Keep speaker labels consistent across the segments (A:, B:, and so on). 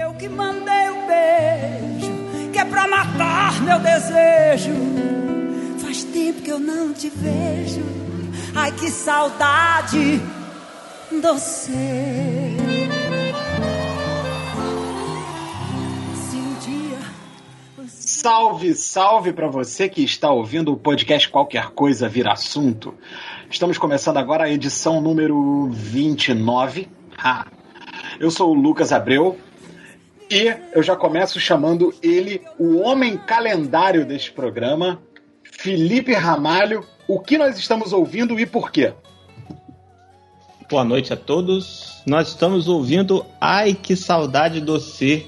A: Eu que mandei o beijo, que é pra matar meu desejo. Faz tempo que eu não te vejo. Ai, que saudade doce.
B: Salve, salve para você que está ouvindo o podcast Qualquer Coisa Vira Assunto. Estamos começando agora a edição número 29. Ah, eu sou o Lucas Abreu e eu já começo chamando ele, o homem calendário deste programa, Felipe Ramalho. O que nós estamos ouvindo e por quê?
C: Boa noite a todos. Nós estamos ouvindo Ai Que Saudade Doce,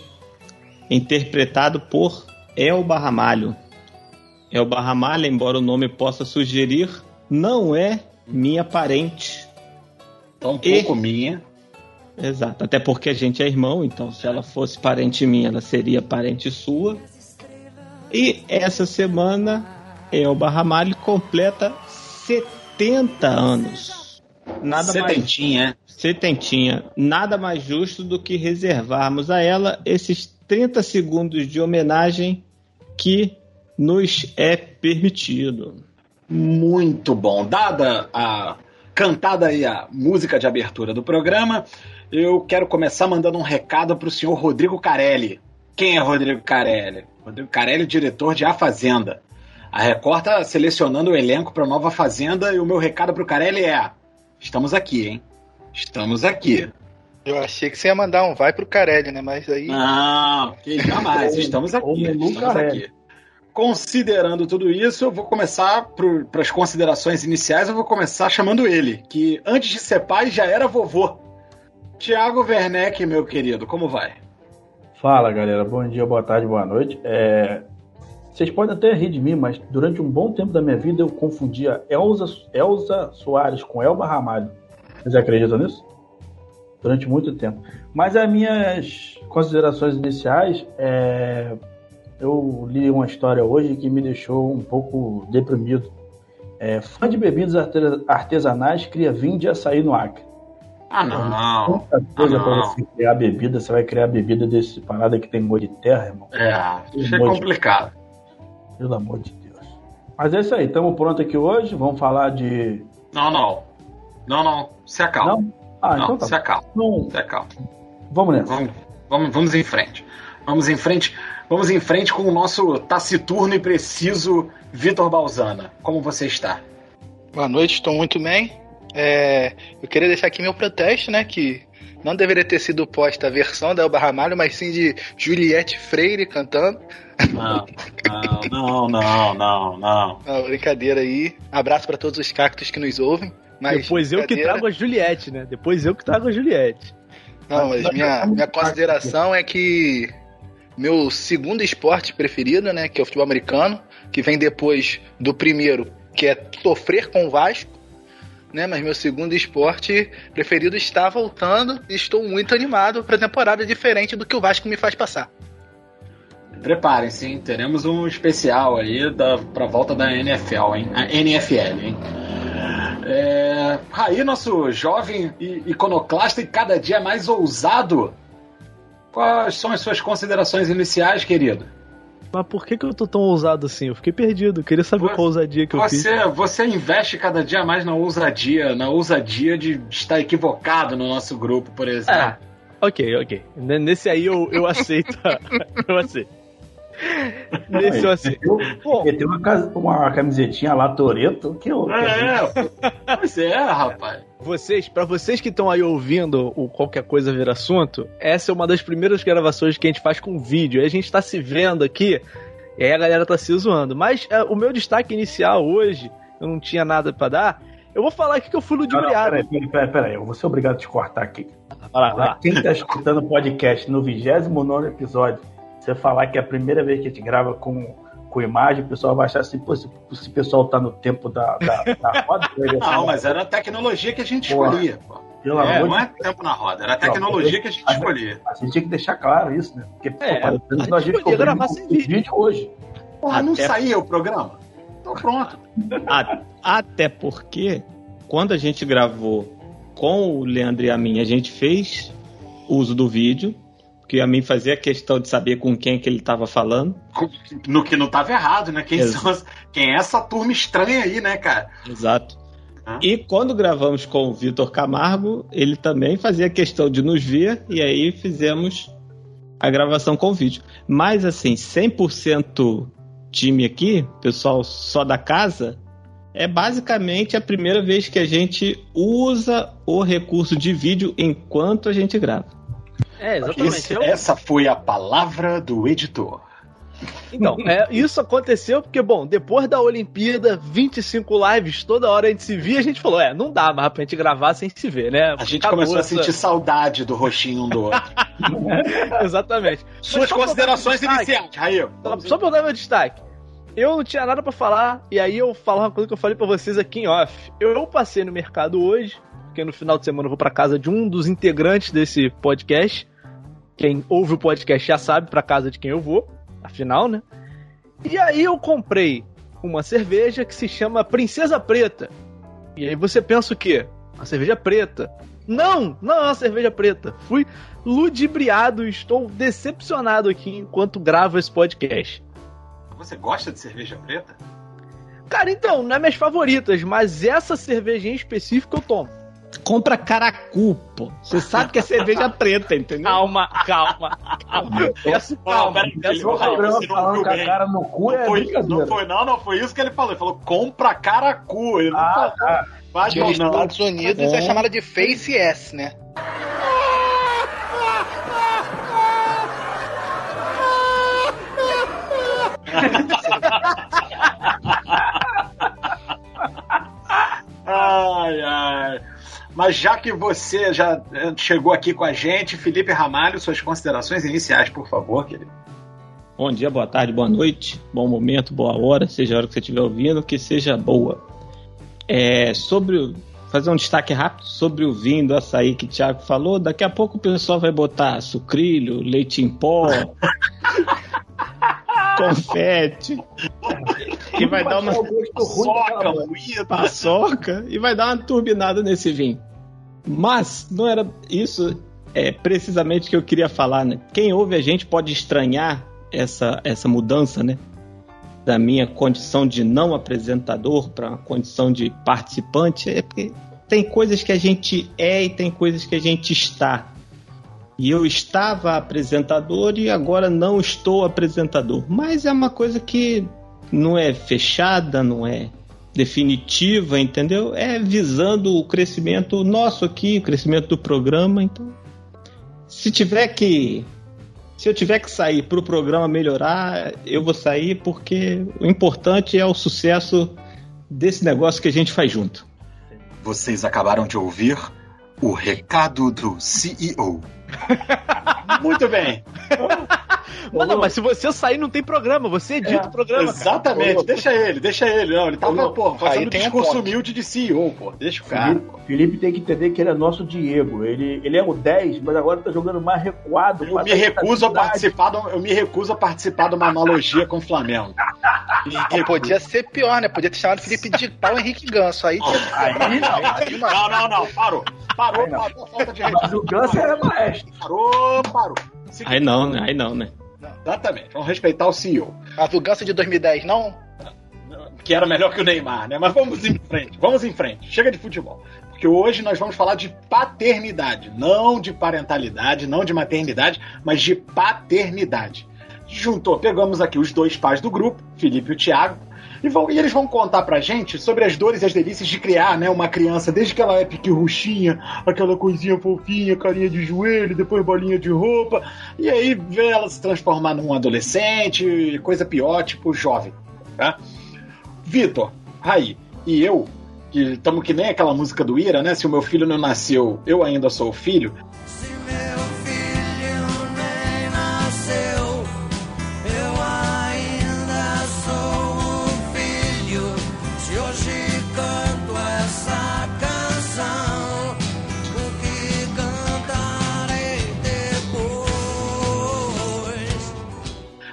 C: interpretado por Elba Ramalho. Elba Ramalho, embora o nome possa sugerir, não é minha parente.
B: Tão pouco e... minha.
C: Exato, até porque a gente é irmão, então se ela fosse parente minha, ela seria parente sua. E essa semana, Elba Ramalho completa 70 anos.
B: Nada Setentinha. mais.
C: Setentinha. Nada mais justo do que reservarmos a ela esses 30 segundos de homenagem que nos é permitido.
B: Muito bom. Dada a cantada aí a música de abertura do programa, eu quero começar mandando um recado para o senhor Rodrigo Carelli. Quem é Rodrigo Carelli? Rodrigo Carelli, diretor de A Fazenda. A Record está selecionando o elenco para Nova Fazenda e o meu recado para o Carelli é: estamos aqui, hein? Estamos aqui.
D: Eu achei que você ia mandar um vai pro Carelli, né? Mas aí.
B: Não, que jamais. Estamos aqui. Estamos aqui. Considerando tudo isso, eu vou começar para as considerações iniciais. Eu vou começar chamando ele, que antes de ser pai já era vovô. Tiago Werneck, meu querido, como vai?
E: Fala, galera. Bom dia, boa tarde, boa noite. É... Vocês podem até rir de mim, mas durante um bom tempo da minha vida eu confundia Elza, Elza Soares com Elba Ramalho. Vocês acreditam nisso? durante muito tempo. Mas as minhas considerações iniciais, é, eu li uma história hoje que me deixou um pouco deprimido. É, fã de bebidas artesanais cria vinho de açaí no Acre.
B: Ah, não.
E: Muita coisa ah, pra você criar bebida, você vai criar bebida desse parada que tem gosto de terra, irmão.
B: É, isso é complicado.
E: De... Pelo amor de Deus. Mas é isso aí, estamos prontos aqui hoje, vamos falar de.
B: Não, não. Não, não. Se acalma. Não? Ah, não, então tá. Se acalma. Não... Se acalma.
E: Vamos nessa.
B: Vamos, vamos, vamos em frente. Vamos em frente. Vamos em frente com o nosso taciturno e preciso Vitor Balzana. Como você está?
D: Boa noite, estou muito bem. É, eu queria deixar aqui meu protesto, né? Que não deveria ter sido posta a versão da Elba Ramalho, mas sim de Juliette Freire cantando.
B: Não, não, não, não, não.
D: não. brincadeira aí. Abraço para todos os cactos que nos ouvem. Mas
C: Depois eu que trago a Juliette, né? Depois eu que trago a Juliette.
D: Não, mas minha, minha consideração é que meu segundo esporte preferido, né, que é o futebol americano, que vem depois do primeiro, que é sofrer com o Vasco, né, mas meu segundo esporte preferido está voltando e estou muito animado para a temporada diferente do que o Vasco me faz passar.
B: Preparem-se? Teremos um especial aí da, pra volta da NFL, hein? A NFL, hein? É, aí, nosso jovem iconoclasta e cada dia mais ousado. Quais são as suas considerações iniciais, querido?
C: Mas por que, que eu tô tão ousado assim? Eu fiquei perdido. Eu queria saber você, qual ousadia que eu
B: você,
C: fiz.
B: Você investe cada dia mais na ousadia, na ousadia de estar equivocado no nosso grupo, por exemplo. Ah,
C: ok, ok. Nesse aí eu, eu aceito. eu aceito. Nesse eu
E: assim. Ele tem uma, uma camisetinha lá, Toreto, que eu.
B: É, pois é, rapaz.
C: Vocês, para vocês que estão aí ouvindo o qualquer coisa ver assunto, essa é uma das primeiras gravações que a gente faz com vídeo. Aí a gente tá se vendo aqui, e aí a galera tá se zoando. Mas é, o meu destaque inicial hoje, eu não tinha nada para dar. Eu vou falar aqui que eu fui ludibriado.
E: Peraí, peraí, peraí, peraí, eu vou ser obrigado a te cortar aqui. Vai lá, vai lá. Quem tá escutando o podcast no 29 episódio você falar que é a primeira vez que a gente grava com, com imagem, o pessoal vai achar assim, pô, se, se o pessoal tá no tempo da, da, da
B: roda. não, mas era a tecnologia que a gente pô, escolhia. Pô. Pelo é, amor não de... é tempo na roda, era a tecnologia não, que a gente a escolhia.
E: A gente tinha que deixar claro isso, né? Porque,
C: é, pô, a, a gente podia gravar sem vídeo. vídeo hoje.
B: Porra, não saía o programa? Então pronto.
C: Até porque, quando a gente gravou com o Leandro e a mim, a gente fez uso do vídeo, porque a mim fazia questão de saber com quem que ele estava falando.
B: No que não estava errado, né? Quem, são, quem é essa turma estranha aí, né, cara?
C: Exato. Ah. E quando gravamos com o Vitor Camargo, ele também fazia questão de nos ver, e aí fizemos a gravação com vídeo. Mas assim, 100% time aqui, pessoal só da casa, é basicamente a primeira vez que a gente usa o recurso de vídeo enquanto a gente grava.
B: É, exatamente. Esse, essa foi a palavra do editor.
F: Então, é, isso aconteceu porque, bom, depois da Olimpíada, 25 lives, toda hora a gente se via, a gente falou, é, não dá mais pra gente gravar sem se ver, né?
B: A gente começou essa... a sentir saudade do roxinho um do outro.
F: Exatamente.
B: Suas considerações iniciais, Raio.
F: Só pra dar meu destaque. Eu não tinha nada para falar, e aí eu falo uma coisa que eu falei para vocês aqui em off. Eu passei no mercado hoje, porque no final de semana eu vou para casa de um dos integrantes desse podcast. Quem ouve o podcast já sabe para casa de quem eu vou, afinal, né? E aí eu comprei uma cerveja que se chama Princesa Preta. E aí você pensa o quê? Uma cerveja preta. Não, não é uma cerveja preta. Fui ludibriado e estou decepcionado aqui enquanto gravo esse podcast.
B: Você gosta de cerveja preta?
F: Cara, então, não é minhas favoritas, mas essa cerveja em específico eu tomo.
C: Compra caracu, pô. Você sabe que é cerveja preta, entendeu?
F: Calma, calma, calma.
B: Peço calma. Peço calma. Você não viu bem. Cara no cu não, é foi, não foi, não, não foi isso que ele falou. Ele falou, compra caracu. Ele ah,
D: não falou. Tá. Nos Estados Unidos é. é chamada de Face S, né?
B: ai, ai. Mas já que você já chegou aqui com a gente, Felipe Ramalho, suas considerações iniciais, por favor, querido.
C: Bom dia, boa tarde, boa noite, bom momento, boa hora, seja a hora que você estiver ouvindo, que seja boa. É, sobre fazer um destaque rápido sobre o vinho do açaí que o Thiago falou. Daqui a pouco o pessoal vai botar sucrilho, leite em pó, confete. E vai dar uma paçoca, paçoca e vai dar uma turbinada nesse vinho. Mas não era isso é precisamente que eu queria falar, né? Quem ouve a gente pode estranhar essa, essa mudança, né? Da minha condição de não apresentador para condição de participante, é porque tem coisas que a gente é e tem coisas que a gente está. E eu estava apresentador e agora não estou apresentador. Mas é uma coisa que não é fechada, não é definitiva, entendeu? É visando o crescimento nosso aqui, o crescimento do programa. Então, se tiver que. Se eu tiver que sair para o programa melhorar, eu vou sair porque o importante é o sucesso desse negócio que a gente faz junto.
B: Vocês acabaram de ouvir o recado do CEO. Muito bem.
F: Mas não, mas se você sair, não tem programa. Você edita é, o programa.
B: Exatamente, cara. deixa ele, deixa ele. Não, ele tava, pô, fazendo um discurso um humilde de CEO, pô. Deixa o cara.
E: Felipe, Felipe, tem que entender que ele é nosso Diego. Ele, ele é o 10, mas agora tá jogando mais recuado.
B: Eu me recuso a participar, do, eu me recuso a participar de uma analogia com o Flamengo.
D: E, podia ser pior, né? Podia ter chamado Felipe de pau Henrique Ganso. Aí,
B: aí, aí, não, não, não, parou. Parou, aí parou, falta de. Mas o Ganso era maestro. Parou, parou.
C: Aí não, né? Aí não, né?
B: Exatamente, vamos respeitar o CEO.
D: A Ganso de 2010, não?
B: Que era melhor que o Neymar, né? Mas vamos em frente, vamos em frente. Chega de futebol. Porque hoje nós vamos falar de paternidade, não de parentalidade, não de maternidade, mas de paternidade. Juntou, pegamos aqui os dois pais do grupo, Felipe e o Thiago, e, vão, e eles vão contar pra gente sobre as dores e as delícias de criar né, uma criança, desde que ela é piquirruchinha, aquela coisinha fofinha, carinha de joelho, depois bolinha de roupa, e aí vê ela se transformar num adolescente, coisa pior, tipo jovem. Tá? Vitor, Raí e eu, que estamos que nem aquela música do Ira, né? Se o meu filho não nasceu, eu ainda sou filho.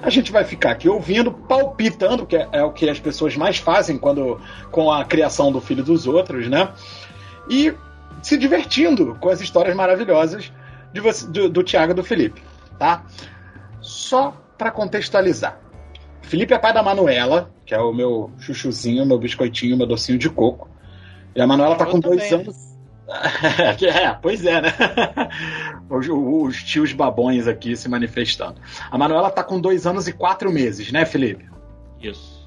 B: A gente vai ficar aqui ouvindo, palpitando, que é, é, o que as pessoas mais fazem quando com a criação do filho dos outros, né? E se divertindo com as histórias maravilhosas de você, do, do Tiago e do Felipe. tá? Só para contextualizar. Felipe é pai da Manuela, que é o meu chuchuzinho, meu biscoitinho, meu docinho de coco. E a Manuela tá com dois anos. é, pois é, né? Os, os tios babões aqui se manifestando. A Manuela tá com dois anos e quatro meses, né, Felipe?
C: Isso.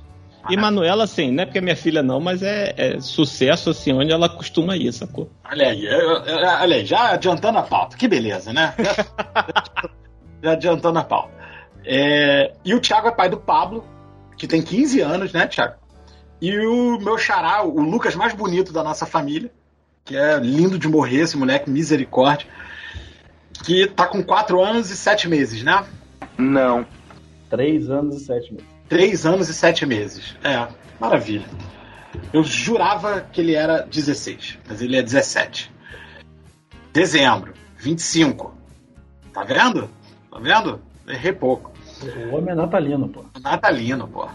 C: E Manuela, assim, não é porque é minha filha não, mas é, é sucesso, assim, onde ela costuma ir, sacou?
B: Olha aí, olha aí, já adiantando a pauta. Que beleza, né? Já, já adiantando a pauta. É, e o Thiago é pai do Pablo, que tem 15 anos, né, Thiago? E o meu xará, o Lucas mais bonito da nossa família, que é lindo de morrer, esse moleque, misericórdia, que tá com 4 anos e 7 meses, né?
D: Não.
E: Três anos e sete meses.
B: 3 anos e 7 meses. É, maravilha. Eu jurava que ele era 16, mas ele é 17. Dezembro, 25. Tá vendo? Tá vendo? Errei pouco.
E: O homem é natalino, pô.
B: Natalino, pô.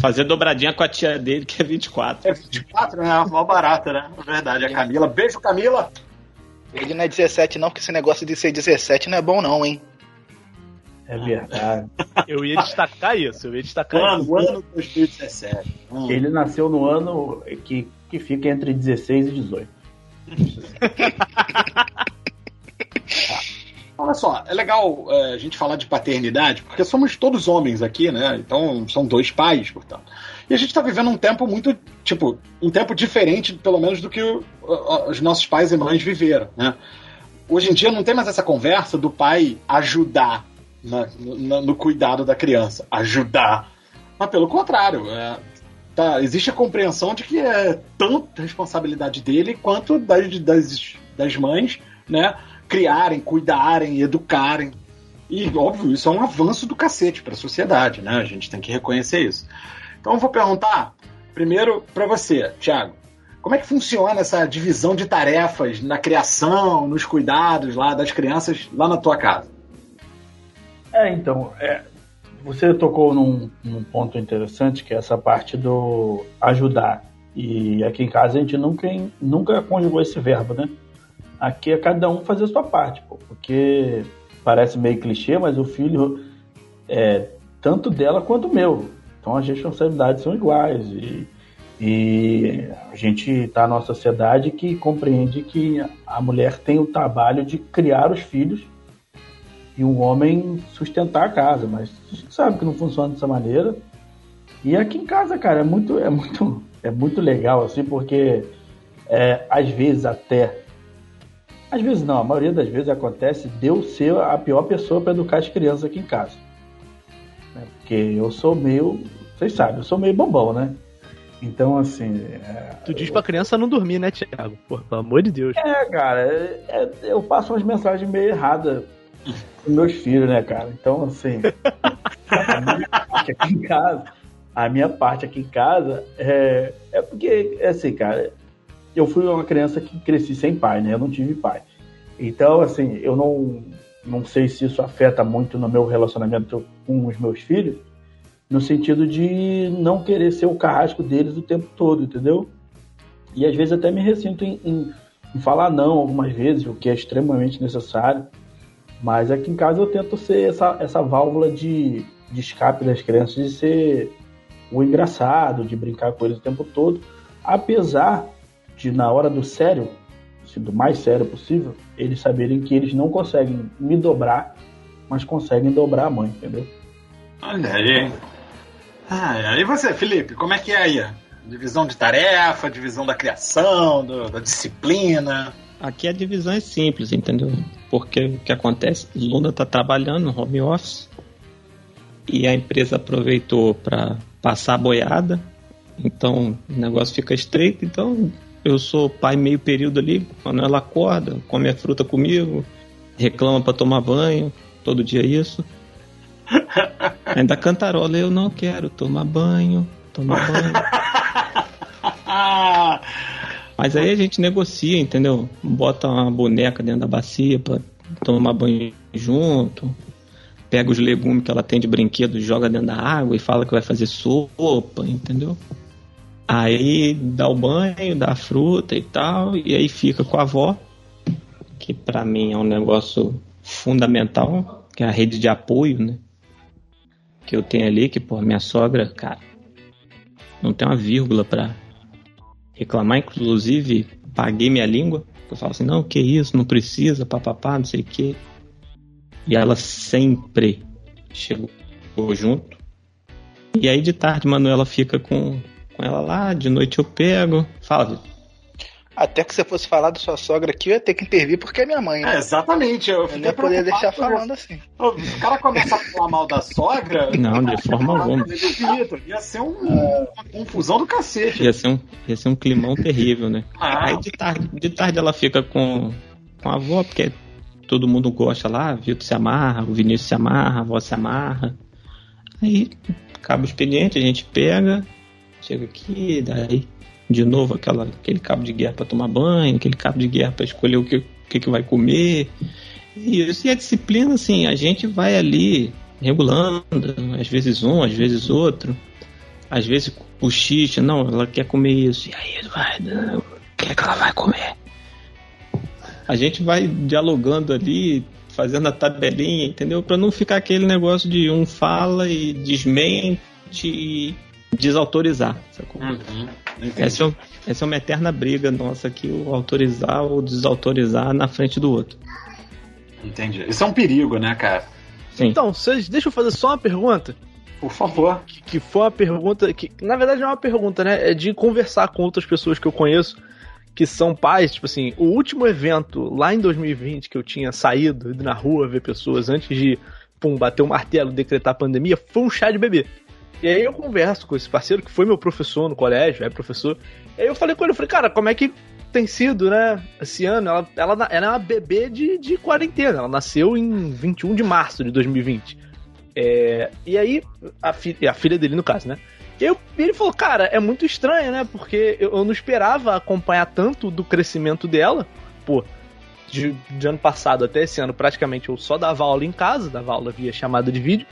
C: Fazer dobradinha com a tia dele, que é 24.
B: É 24, né? Mó barata, né? É verdade. A Camila. Beijo, Camila.
D: Ele não é 17 não, porque esse negócio de ser 17 não é bom não, hein?
E: É verdade.
F: Eu ia destacar isso, eu ia destacar
B: Ano,
F: isso.
B: ano 2017. Hum.
E: Ele nasceu no ano que, que fica entre 16 e 18.
B: Olha só, é legal é, a gente falar de paternidade, porque somos todos homens aqui, né? Então são dois pais, portanto. E a gente tá vivendo um tempo muito, tipo, um tempo diferente, pelo menos, do que o- o- os nossos pais e mães viveram, né? Hoje em dia não tem mais essa conversa do pai ajudar na- no, no cuidado da criança. Ajudar. Mas pelo contrário, é, tá, existe a compreensão de que é tanto responsabilidade dele quanto das, das, das mães, né? Criarem, cuidarem, educarem. E, óbvio, isso é um avanço do cacete para a sociedade, né? A gente tem que reconhecer isso. Então eu vou perguntar primeiro para você, Thiago. Como é que funciona essa divisão de tarefas na criação, nos cuidados lá das crianças lá na tua casa?
E: É, então, é, você tocou num, num ponto interessante, que é essa parte do ajudar. E aqui em casa a gente nunca, nunca conjugou esse verbo, né? Aqui é cada um fazer a sua parte, pô, porque parece meio clichê, mas o filho é tanto dela quanto meu. Então as responsabilidades são iguais. E, e a gente está numa sociedade que compreende que a mulher tem o trabalho de criar os filhos e o homem sustentar a casa, mas a gente sabe que não funciona dessa maneira. E aqui em casa, cara, é muito, é muito, é muito legal, assim, porque é, às vezes até. Às vezes não, a maioria das vezes acontece de eu ser a pior pessoa para educar as crianças aqui em casa. Né? Porque eu sou meio. Vocês sabem, eu sou meio bobão, né? Então, assim. É,
F: Tu diz pra criança não dormir, né, Thiago? Pô, pelo amor de Deus.
E: é, cara, é- é- eu passo umas mensagens meio erradas pros meus filhos, né, cara? Então, assim, a minha parte aqui em casa, a minha parte aqui em casa é, é porque, assim, cara, eu fui uma criança que cresci sem pai, né? Eu não tive pai. Então, assim, eu não, não sei se isso afeta muito no meu relacionamento com os meus filhos, no sentido de não querer ser o carrasco deles o tempo todo, entendeu? E às vezes até me ressinto em, em em falar não algumas vezes, o que é extremamente necessário. Mas aqui em casa eu tento ser essa, essa válvula de, de escape das crianças, de ser o engraçado, de brincar com eles o tempo todo. Apesar de, na hora do sério, se do mais sério possível, eles saberem que eles não conseguem me dobrar, mas conseguem dobrar a mãe, entendeu?
B: Olha aí. Ah, e você, Felipe, como é que é aí? Divisão de tarefa, divisão da criação, do- da disciplina.
C: Aqui a divisão é simples, entendeu? Porque o que acontece? Luna tá trabalhando no home office e a empresa aproveitou para passar a boiada, então o negócio fica estreito. Então eu sou pai meio período ali, quando ela acorda, come a fruta comigo, reclama para tomar banho, todo dia isso. Ainda cantarola, eu não quero tomar banho, tomar banho. Mas aí a gente negocia, entendeu? Bota uma boneca dentro da bacia pra tomar banho junto. Pega os legumes que ela tem de brinquedo, joga dentro da água e fala que vai fazer sopa, entendeu? Aí dá o banho, dá fruta e tal, e aí fica com a avó, que pra mim é um negócio fundamental, que é a rede de apoio, né? Que eu tenho ali, que, pô, minha sogra, cara, não tem uma vírgula para reclamar, inclusive paguei minha língua. Eu falo assim, não, que isso, não precisa, papapá, não sei o quê. E ela sempre chegou junto. E aí de tarde, Manuela fica com, com ela lá, de noite eu pego. Fala, Vitor.
D: Até que você fosse falar da sua sogra aqui, eu ia ter que intervir porque é minha mãe, né?
B: É, exatamente. Eu,
D: eu não ia poder deixar falando assim.
B: O cara começa a falar mal da sogra.
C: Não, de forma alguma.
B: Ia ser um, uma confusão do cacete.
C: Ia ser um, ia ser um climão terrível, né? Ah. Aí de tarde, de tarde ela fica com, com a avó, porque todo mundo gosta lá, Vitor se amarra, o Vinícius se amarra, a avó se amarra. Aí acaba o expediente, a gente pega, chega aqui, daí de novo aquela, aquele cabo de guerra para tomar banho, aquele cabo de guerra para escolher o que, que, que vai comer. E, isso, e a disciplina, assim, a gente vai ali regulando, às vezes um, às vezes outro. Às vezes xixi, não, ela quer comer isso. E aí, vai, o que, é que ela vai comer? A gente vai dialogando ali, fazendo a tabelinha, entendeu? Para não ficar aquele negócio de um fala e desmente e desautorizar. Uhum, essa, é, essa é uma eterna briga nossa aqui, o autorizar ou desautorizar na frente do outro.
B: Entendi. Isso é um perigo, né, cara?
F: Sim. Então, vocês, deixa eu fazer só uma pergunta.
B: Por favor.
F: Que, que foi uma pergunta que, na verdade, não é uma pergunta, né? É de conversar com outras pessoas que eu conheço que são pais. Tipo assim, o último evento lá em 2020 que eu tinha saído na rua ver pessoas antes de pum, bater o martelo, decretar a pandemia, foi um chá de bebê. E aí eu converso com esse parceiro, que foi meu professor no colégio, é professor. E aí eu falei com ele, eu falei, cara, como é que tem sido, né, esse ano? Ela, ela, ela é uma bebê de, de quarentena, ela nasceu em 21 de março de 2020. É, e aí, a, fi, a filha dele, no caso, né? E eu, ele falou, cara, é muito estranho, né? Porque eu, eu não esperava acompanhar tanto do crescimento dela. Pô, de, de, ano passado até esse ano, praticamente eu só dava aula em casa, dava aula via chamada de vídeo.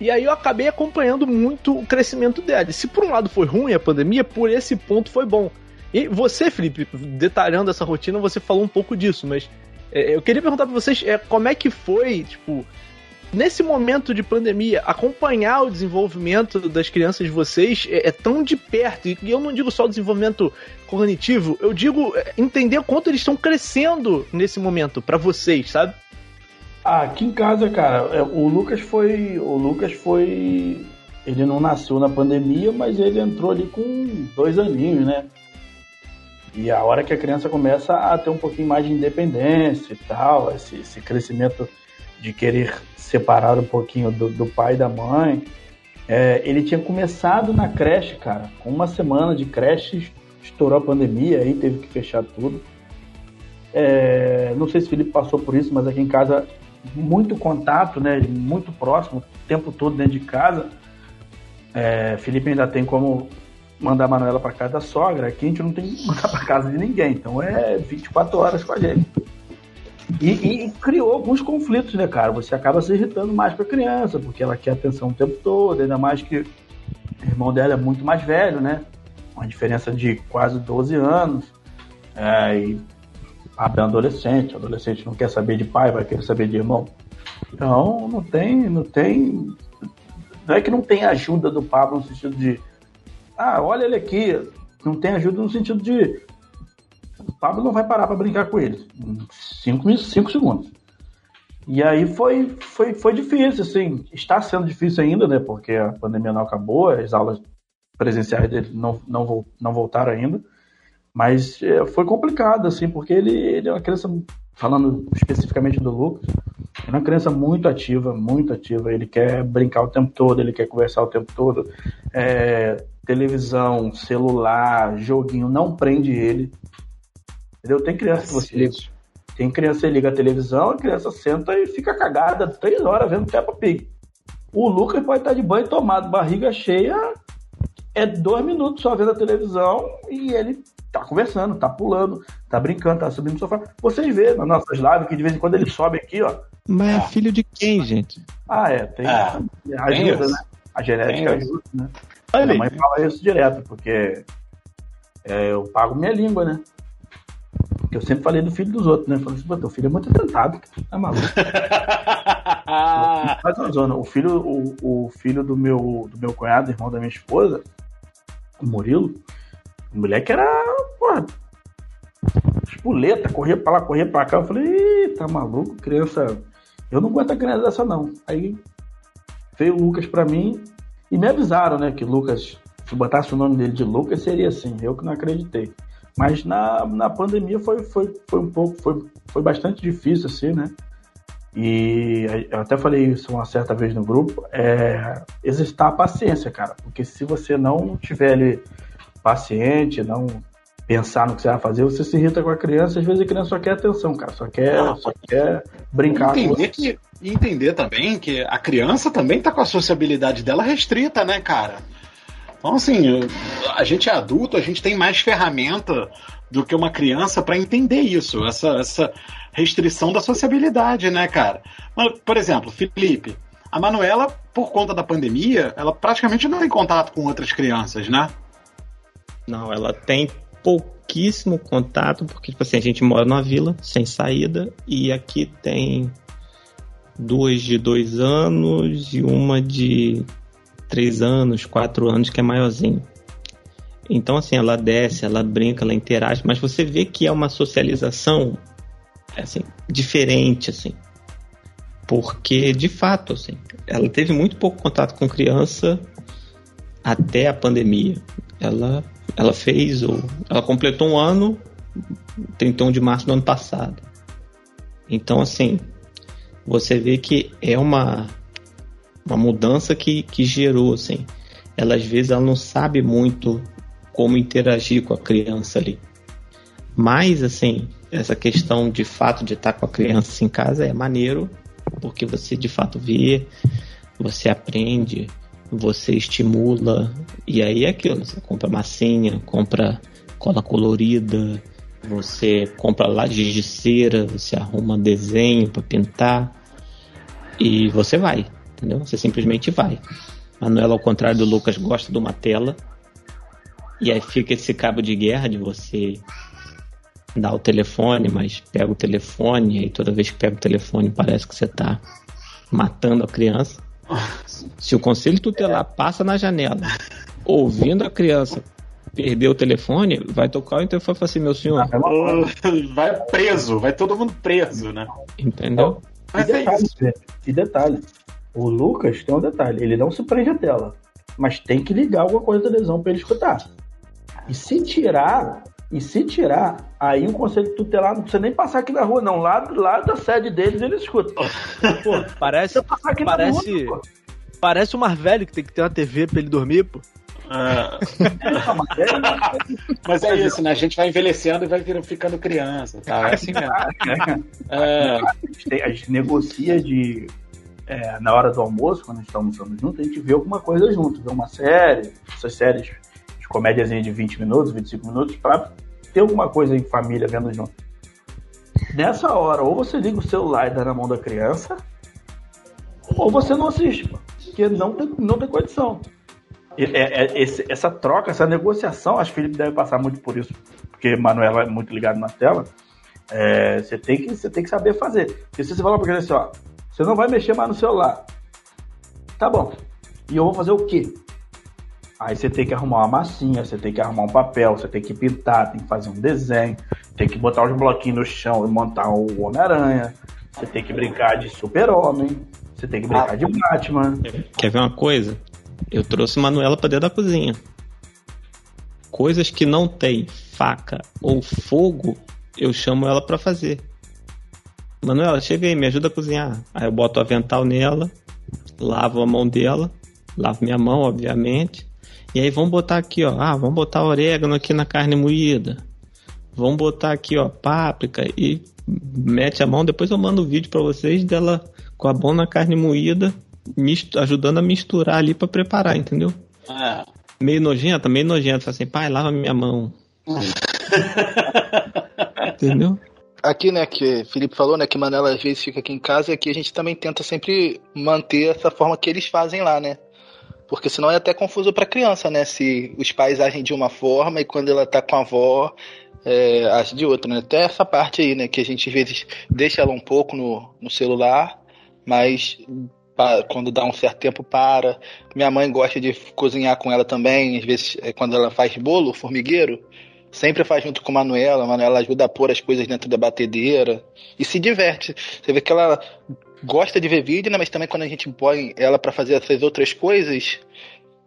F: E aí eu acabei acompanhando muito o crescimento dela. Se por um lado foi ruim a pandemia, por esse ponto foi bom. E você, Felipe, detalhando essa rotina, você falou um pouco disso, mas é, eu queria perguntar para vocês é, como é que foi, tipo, nesse momento de pandemia, acompanhar o desenvolvimento das crianças de vocês é, é tão de perto. E eu não digo só desenvolvimento cognitivo, eu digo é, entender quanto eles estão crescendo nesse momento para vocês, sabe?
E: Ah, aqui em casa, cara, é, o Lucas foi. O Lucas foi. Ele não nasceu na pandemia, mas ele entrou ali com dois aninhos, né? E a hora que a criança começa a ter um pouquinho mais de independência e tal, esse, esse crescimento de querer separar um pouquinho do, do pai e da mãe. É, ele tinha começado na creche, cara, com uma semana de creche, estourou a pandemia, aí teve que fechar tudo. É, não sei se o Felipe passou por isso, mas aqui em casa muito contato, né? Muito próximo, o tempo todo dentro de casa. É, Felipe ainda tem como mandar a Manuela para casa da sogra. Aqui a gente não tem que mandar para casa de ninguém, então é 24 horas com a gente. E, e, criou alguns conflitos, né, cara? Você acaba se irritando mais com a criança, porque ela quer atenção o tempo todo, ainda mais que o irmão dela é muito mais velho, né? Uma diferença de quase 12 anos. É, e Pablo é adolescente, o adolescente não quer saber de pai, vai querer saber de irmão. Então, não tem, não tem. Não é que não tem ajuda do Pablo no sentido de. Ah, olha ele aqui. Não tem ajuda no sentido de. O Pablo não vai parar para brincar com ele. Cinco, cinco segundos. E aí foi, foi, foi difícil, assim. Está sendo difícil ainda, né? Porque a pandemia não acabou, as aulas presenciais dele não, não, não voltaram ainda. Mas é, foi complicado, assim, porque ele, ele é uma criança, falando especificamente do Lucas, é uma criança muito ativa, muito ativa. Ele quer brincar o tempo todo, ele quer conversar o tempo todo. É, televisão, celular, joguinho, não prende ele. Entendeu? Tem criança que você liga. Tem criança que liga a televisão, a criança senta e fica cagada três horas vendo Peppa Pig. O Lucas pode estar de banho tomado, barriga cheia, é dois minutos só vendo a televisão e ele tá conversando, tá pulando, tá brincando, tá subindo no sofá. Vocês vê nas nossas lives que de vez em quando ele sobe aqui, ó.
C: Mas é, é filho de quem, gente?
E: Ah, é, tem. É, ajuda, né? A genética tem ajuda, né? Olha Minha mãe fala isso direto, porque é, eu pago minha língua, né? Porque eu sempre falei do filho dos outros, né? Falei assim, pô, teu filho é muito atentado, tá maluco. Faz uma zona. O filho, o, o filho do meu, do meu cunhado, irmão da minha esposa, o Murilo, o moleque era, porra, espuleta, corria pra lá, corria pra cá. Eu falei, Ih, tá maluco, criança. Eu não aguento a criança dessa, não. Aí veio o Lucas pra mim e me avisaram, né, que Lucas, se botasse o nome dele de Lucas, seria assim. Eu que não acreditei. Mas na, na pandemia foi, foi, foi um pouco, foi, foi bastante difícil, assim, né? E eu até falei isso uma certa vez no grupo, é exercitar a paciência, cara. Porque se você não tiver ali paciente, não pensar no que você vai fazer, você se irrita com a criança, às vezes a criança só quer atenção, cara, só quer, só quer brincar
B: entender com que E entender também que a criança também tá com a sociabilidade dela restrita, né, cara? Então, assim, a gente é adulto, a gente tem mais ferramenta do que uma criança para entender isso, essa, essa restrição da sociabilidade, né, cara? Por exemplo, Felipe, a Manuela, por conta da pandemia, ela praticamente não tem contato com outras crianças, né?
C: Não, ela tem pouquíssimo contato, porque tipo assim, a gente mora numa vila sem saída e aqui tem duas de dois anos e uma de três anos, quatro anos, que é maiorzinho. Então, assim, ela desce, ela brinca, ela interage, mas você vê que é uma socialização assim, diferente, assim. Porque, de fato, assim, ela teve muito pouco contato com criança até a pandemia. Ela ela fez o. Ela completou um ano, 31 de março do ano passado. Então, assim, você vê que é uma, uma mudança que, que gerou, assim. Ela, às vezes, ela não sabe muito como interagir com a criança ali. Mas, assim, essa questão de fato de estar com a criança em casa é maneiro, porque você de fato vê, você aprende, você estimula, e aí é aquilo, você compra massinha, compra cola colorida, você compra lajes de cera, você arruma desenho para pintar e você vai, entendeu? Você simplesmente vai. Manuela, ao contrário do Lucas, gosta de uma tela e aí fica esse cabo de guerra de você dar o telefone, mas pega o telefone e aí toda vez que pega o telefone parece que você tá matando a criança. Se o conselho tutelar passa na janela, ouvindo a criança perder o telefone, vai tocar o interfone e falar assim, meu senhor.
B: Vai preso, vai todo mundo preso, né?
C: Entendeu?
E: Mas e detalhe, é e detalhe, o Lucas tem um detalhe, ele não se prende a tela, mas tem que ligar alguma coisa da televisão para ele escutar. E se tirar, e se tirar, aí o conselho tutelar não precisa nem passar aqui na rua, não. Lá, lá da sede deles ele escuta.
F: Pô, parece. Parece. Rua, parece o Marvelho que tem que ter uma TV pra ele dormir, pô.
B: Ah. Mas é isso, né? A gente vai envelhecendo e vai ficando criança, tá? É assim mesmo.
E: É. A, gente negocia de. É, na hora do almoço, quando a gente tá almoçando junto, a gente vê alguma coisa junto, vê uma série, essas séries comédiazinha de 20 minutos, 25 minutos, para ter alguma coisa em família vendo junto. Nessa hora, ou você liga o celular e dá na mão da criança, ou você não assiste, porque não tem, não tem condição. É, é, esse, essa troca, essa negociação, acho que o Felipe deve passar muito por isso, porque Manuela é muito ligado na tela. É, você, tem que, você tem que saber fazer. Porque se você falar pra criança assim, ó, você não vai mexer mais no celular. Tá bom. E eu vou fazer o quê? Aí você tem que arrumar uma massinha, você tem que arrumar um papel, você tem que pintar, tem que fazer um desenho, tem que botar os bloquinhos no chão e montar o Homem-Aranha, você tem que brincar de super-homem, você tem que brincar de Batman.
C: Quer ver uma coisa? Eu trouxe Manuela pra dentro da cozinha. Coisas que não tem faca ou fogo, eu chamo ela para fazer. Manuela, chega aí, me ajuda a cozinhar. Aí eu boto o avental nela, lavo a mão dela, lavo minha mão, obviamente. E aí vamos botar aqui, ó. Ah, vamos botar orégano aqui na carne moída. Vamos botar aqui, ó, páprica e mete a mão. Depois eu mando o um vídeo para vocês dela com a mão na carne moída, ajudando a misturar ali para preparar, entendeu? Ah. Meio nojenta, meio nojenta. Fala assim, pai, lava minha mão. entendeu?
D: Aqui, né, que o Felipe falou, né, que Manela às vezes fica aqui em casa, aqui a gente também tenta sempre manter essa forma que eles fazem lá, né? Porque senão é até confuso para criança, né? Se os pais agem de uma forma e quando ela tá com a avó, é, as de outra, né? Até essa parte aí, né? Que a gente às vezes deixa ela um pouco no, no celular, mas quando dá um certo tempo para. Minha mãe gosta de cozinhar com ela também, às vezes é, quando ela faz bolo, formigueiro, sempre faz junto com a Manuela. A Manuela ajuda a pôr as coisas dentro da batedeira e se diverte. Você vê que ela gosta de ver vídeo, né? Mas também quando a gente põe ela para fazer essas outras coisas,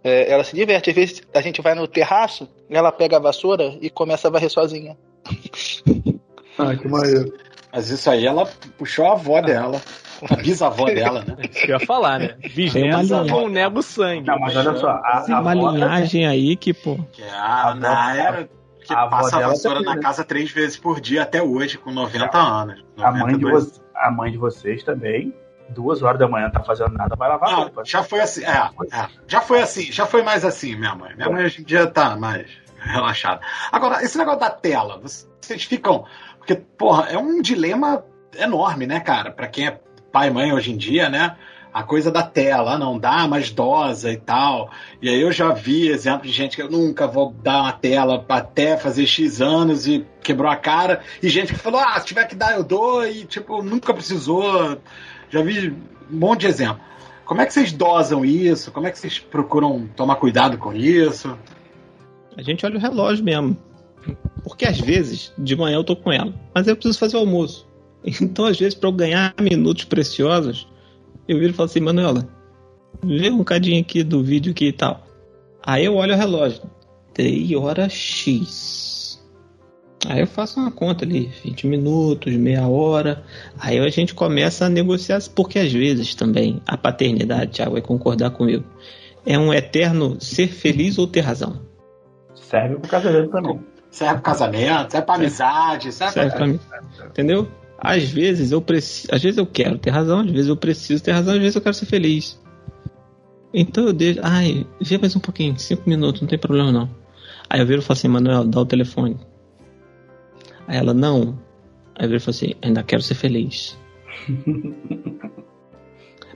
D: é, ela se diverte. Às vezes a gente vai no terraço, ela pega a vassoura e começa a varrer sozinha.
E: Ah, que maneiro.
B: Mas isso aí ela puxou a avó dela. A bisavó dela, né?
F: Isso que eu ia falar, né? Bisneto não nega o sangue.
E: Não, mas olha só, a, a
C: uma
E: avó-
C: linhagem aí que, pô.
B: Que é a
E: A
B: Ana
E: avó-
B: era que
E: a
B: passa a vassoura
E: também,
B: na
E: né?
B: casa três vezes por dia até hoje, com 90 anos.
E: a, mãe de
B: 92.
E: vo- a mãe de vocês também, duas horas da manhã, tá fazendo nada, vai lavar
B: Não,
E: roupa.
B: já foi assim, é, é, já foi assim, já foi mais assim, minha mãe. Minha mãe hoje em dia tá mais relaxada. Agora, esse negócio da tela, vocês ficam. Porque, porra, é um dilema enorme, né, cara? Pra quem é pai e mãe hoje em dia, né? A coisa da tela, não dá mais dosa e tal. E aí eu já vi exemplo de gente que eu nunca vou dar uma tela até fazer X anos e quebrou a cara. E gente que falou, ah, se tiver que dar, eu dou. E, tipo, nunca precisou. Já vi um monte de exemplo. Como é que vocês dosam isso? Como é que vocês procuram tomar cuidado com isso?
C: A gente olha o relógio mesmo. Porque às vezes, de manhã eu tô com ela, mas eu preciso fazer o almoço. Então, às vezes, para eu ganhar minutos preciosos, eu viro e falo assim, Manuela, vê um cadinho aqui do vídeo aqui e tal. Aí eu olho o relógio. 3 horas X. Aí eu faço uma conta ali, 20 minutos, meia hora. Aí a gente começa a negociar, porque às vezes também a paternidade, Thiago vai concordar comigo, é um eterno ser feliz ou ter razão.
E: Serve pro casamento também.
B: Serve pro casamento, serve pra amizade, serve,
C: Serve
B: pra...
C: pra mim. Entendeu? Às vezes eu preciso. Às vezes eu quero ter razão, às vezes eu preciso ter razão, às vezes eu quero ser feliz. Então eu deixo. Ai, vê mais um pouquinho, cinco minutos, não tem problema não. Aí eu viro e falo assim, Manuel, dá o telefone. Aí ela, não. Aí eu viro e falo assim, ainda quero ser feliz.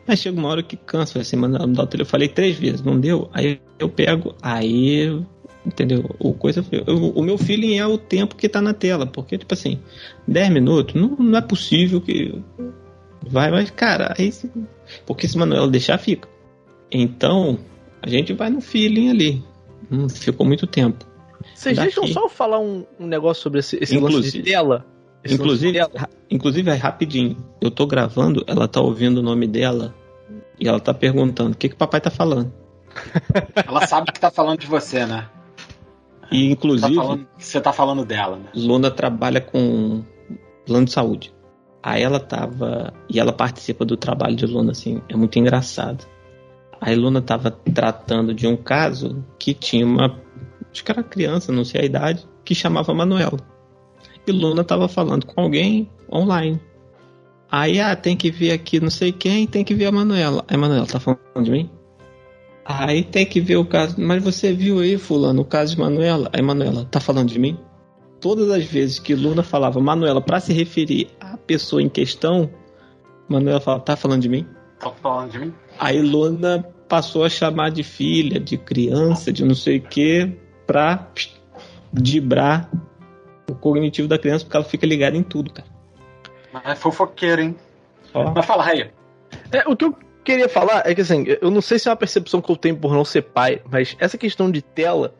C: Mas chega uma hora que cansa, assim, Manuel, dá o telefone. Eu falei três vezes, não deu? Aí eu pego, aí Entendeu? O, coisa, eu- o meu feeling é o tempo que tá na tela. Porque, tipo assim, 10 minutos, não, não é possível que. Vai, mas, cara, aí. Porque se Manuela deixar, fica. Então, a gente vai no feeling ali. Não ficou muito tempo.
F: Vocês
C: Daqui.
F: deixam só eu falar um, um negócio sobre esse, esse lance de
C: Inclusive-
F: tela? Esse
C: Inclusive,
F: de tela?
C: inclusive, é rapidinho. Eu tô gravando, ela tá ouvindo o nome dela e ela tá perguntando: o que, que o papai tá falando?
B: Ela sabe que tá falando de você, né?
C: E,
B: Tá
C: inclusive,
B: falando que você tá falando dela, né?
C: Luna trabalha com plano de saúde. Aí ela tava. E ela participa do trabalho de Luna, assim, é muito engraçado. Aí Luna tava tratando de um caso que tinha uma. Acho que era criança, não sei a idade, que chamava Manuela. E Luna tava falando com alguém online. Aí, ah, tem que ver aqui não sei quem, tem que ver a Manuela. Aí, Manuela, tá falando de mim? Aí tem que ver o caso. Mas você viu aí, Fulano, o caso de Manuela? Aí, Manuela, tá falando de mim? Todas as vezes que Luna falava Manuela pra se referir à pessoa em questão, Manuela falava, tá falando de mim?
B: Tá falando de mim?
C: Aí Luna passou a chamar de filha, de criança, de não sei o que, pra dibrar o cognitivo da criança, porque ela fica ligada em tudo, cara.
B: Mas é fofoqueiro, hein?
C: Ó.
B: Mas fala aí.
F: É, o que eu queria falar é que assim, eu não sei se é uma percepção que eu tenho por não ser pai, mas essa questão de tela,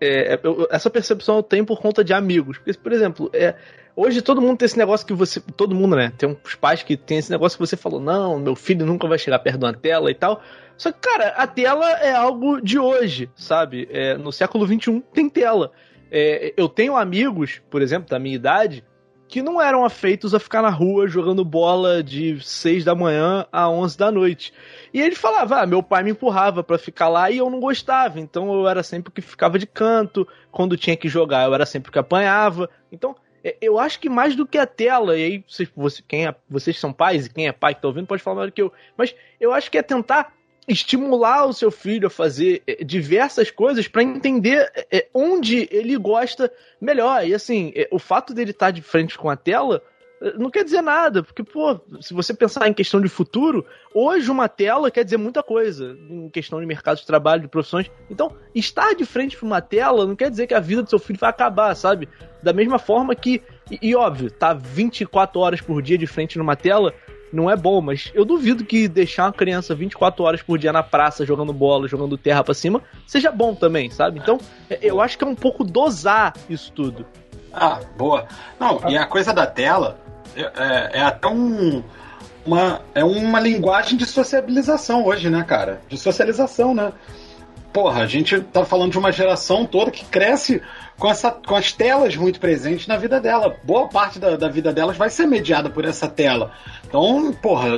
F: é, eu- essa percepção eu tenho por conta de amigos. Porque, por exemplo, é, hoje todo mundo tem esse negócio que você. Todo mundo, né? Tem uns pais que tem esse negócio que você falou, não, meu filho nunca vai chegar perto de uma tela e tal. Só que, cara, a tela é algo de hoje, sabe? É, no século XXI tem tela. É, eu tenho amigos, por exemplo, da minha idade, que não eram afeitos a ficar na rua jogando bola de 6 da manhã a 11 da noite. E ele falava, ah, meu pai me empurrava pra ficar lá e eu não gostava, então eu era sempre o que ficava de canto, quando tinha que jogar eu era sempre o que apanhava. Então, é, eu acho que mais do que a tela, e aí vocês, você, quem é, vocês são pais e quem é pai que tá ouvindo pode falar mais do que eu, mas eu acho que é tentar estimular o seu filho a fazer é, diversas coisas pra entender é, onde ele gosta melhor. E assim, o fato dele estar de frente com a tela não quer dizer nada, porque, pô, se você pensar em questão de futuro, hoje uma tela quer dizer muita coisa em questão de mercado de trabalho, de profissões. Então, estar de frente para uma tela não quer dizer que a vida do seu filho vai acabar, sabe? Da mesma forma que, e, e óbvio, tá 24 horas por dia de frente numa tela não é bom, mas eu duvido que deixar uma criança 24 horas por dia na praça jogando bola, jogando terra para cima, seja bom também, sabe? Então, é, eu acho que é um pouco dosar isso tudo.
B: Ah, boa. Não, e a coisa da tela é, é, é até um, uma, é uma linguagem de sociabilização hoje, né, cara? De socialização, né? Porra, a gente tá falando de uma geração toda que cresce com, essa, com as telas muito presentes na vida dela. Boa parte da, da vida delas vai ser mediada por essa tela. Então, porra,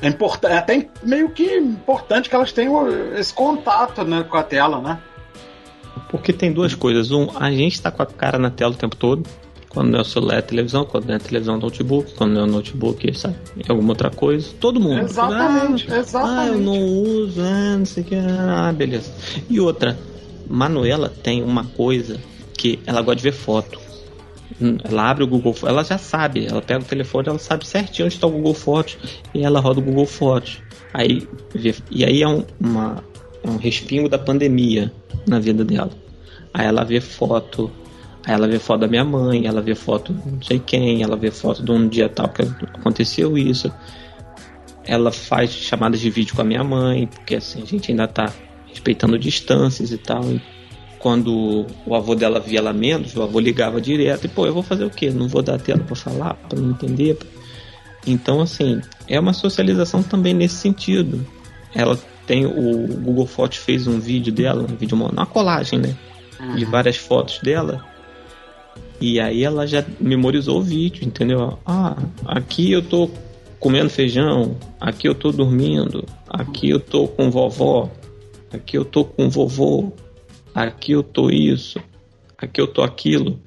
B: é, import, é até meio que importante que elas tenham esse contato né, com a tela, né?
C: Porque tem duas coisas. Um, a gente tá com a cara na tela o tempo todo. Quando é o celular, é televisão. Quando é televisão, é notebook. Quando é o notebook, sabe? É alguma outra coisa. Todo mundo.
B: Exatamente, ah, exatamente.
C: Ah, eu não uso, ah, não sei o que. Ah, beleza. E outra, Manuela tem uma coisa que ela gosta de ver foto. Ela abre o Google ela já sabe, ela pega o telefone, ela sabe certinho onde está o Google Fotos e ela roda o Google Fotos. Aí, e aí é um, uma, é um respingo da pandemia na vida dela. Aí ela vê foto, ela vê foto da minha mãe, ela vê foto de não sei quem, ela vê foto de um dia tal que aconteceu isso. Ela faz chamadas de vídeo com a minha mãe, porque assim, a gente ainda tá respeitando distâncias e tal. Quando o avô dela via ela menos, o avô ligava direto e, pô, eu vou fazer o quê? Não vou dar tela para falar, para não entender. Então, assim, é uma socialização também nesse sentido. Ela tem o Google Fotos fez um vídeo dela, um vídeo, uma colagem, né? De várias fotos dela. E aí ela já memorizou o vídeo, entendeu? Ah, aqui eu tô comendo feijão, aqui eu tô dormindo, aqui eu tô com vovó, aqui eu tô com vovô, aqui eu tô isso, aqui eu tô aquilo.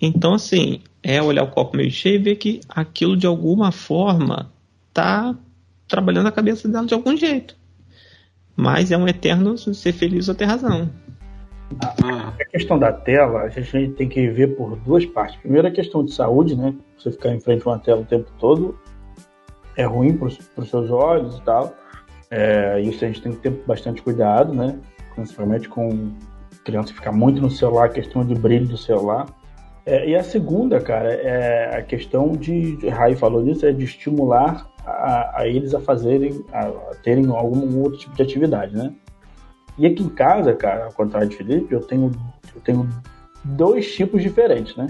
C: Então, assim, é olhar o copo meio cheio e ver que aquilo de alguma forma tá trabalhando a cabeça dela de algum jeito. Mas é um eterno ser feliz ou ter razão.
E: A questão da tela, a gente tem que ver por duas partes. Primeiro, a questão de saúde, né? Você ficar em frente a uma tela o tempo todo é ruim para os seus olhos e tal. É, isso a gente tem que ter bastante cuidado, né? Principalmente com criança ficar muito no celular, a questão de brilho do celular. É, e a segunda, cara, é a questão de, Rai falou disso, é de estimular a, a eles a fazerem, a, a, terem algum outro tipo de atividade, né? E aqui em casa, cara, ao contrário de Felipe, eu tenho, eu tenho dois tipos diferentes, né?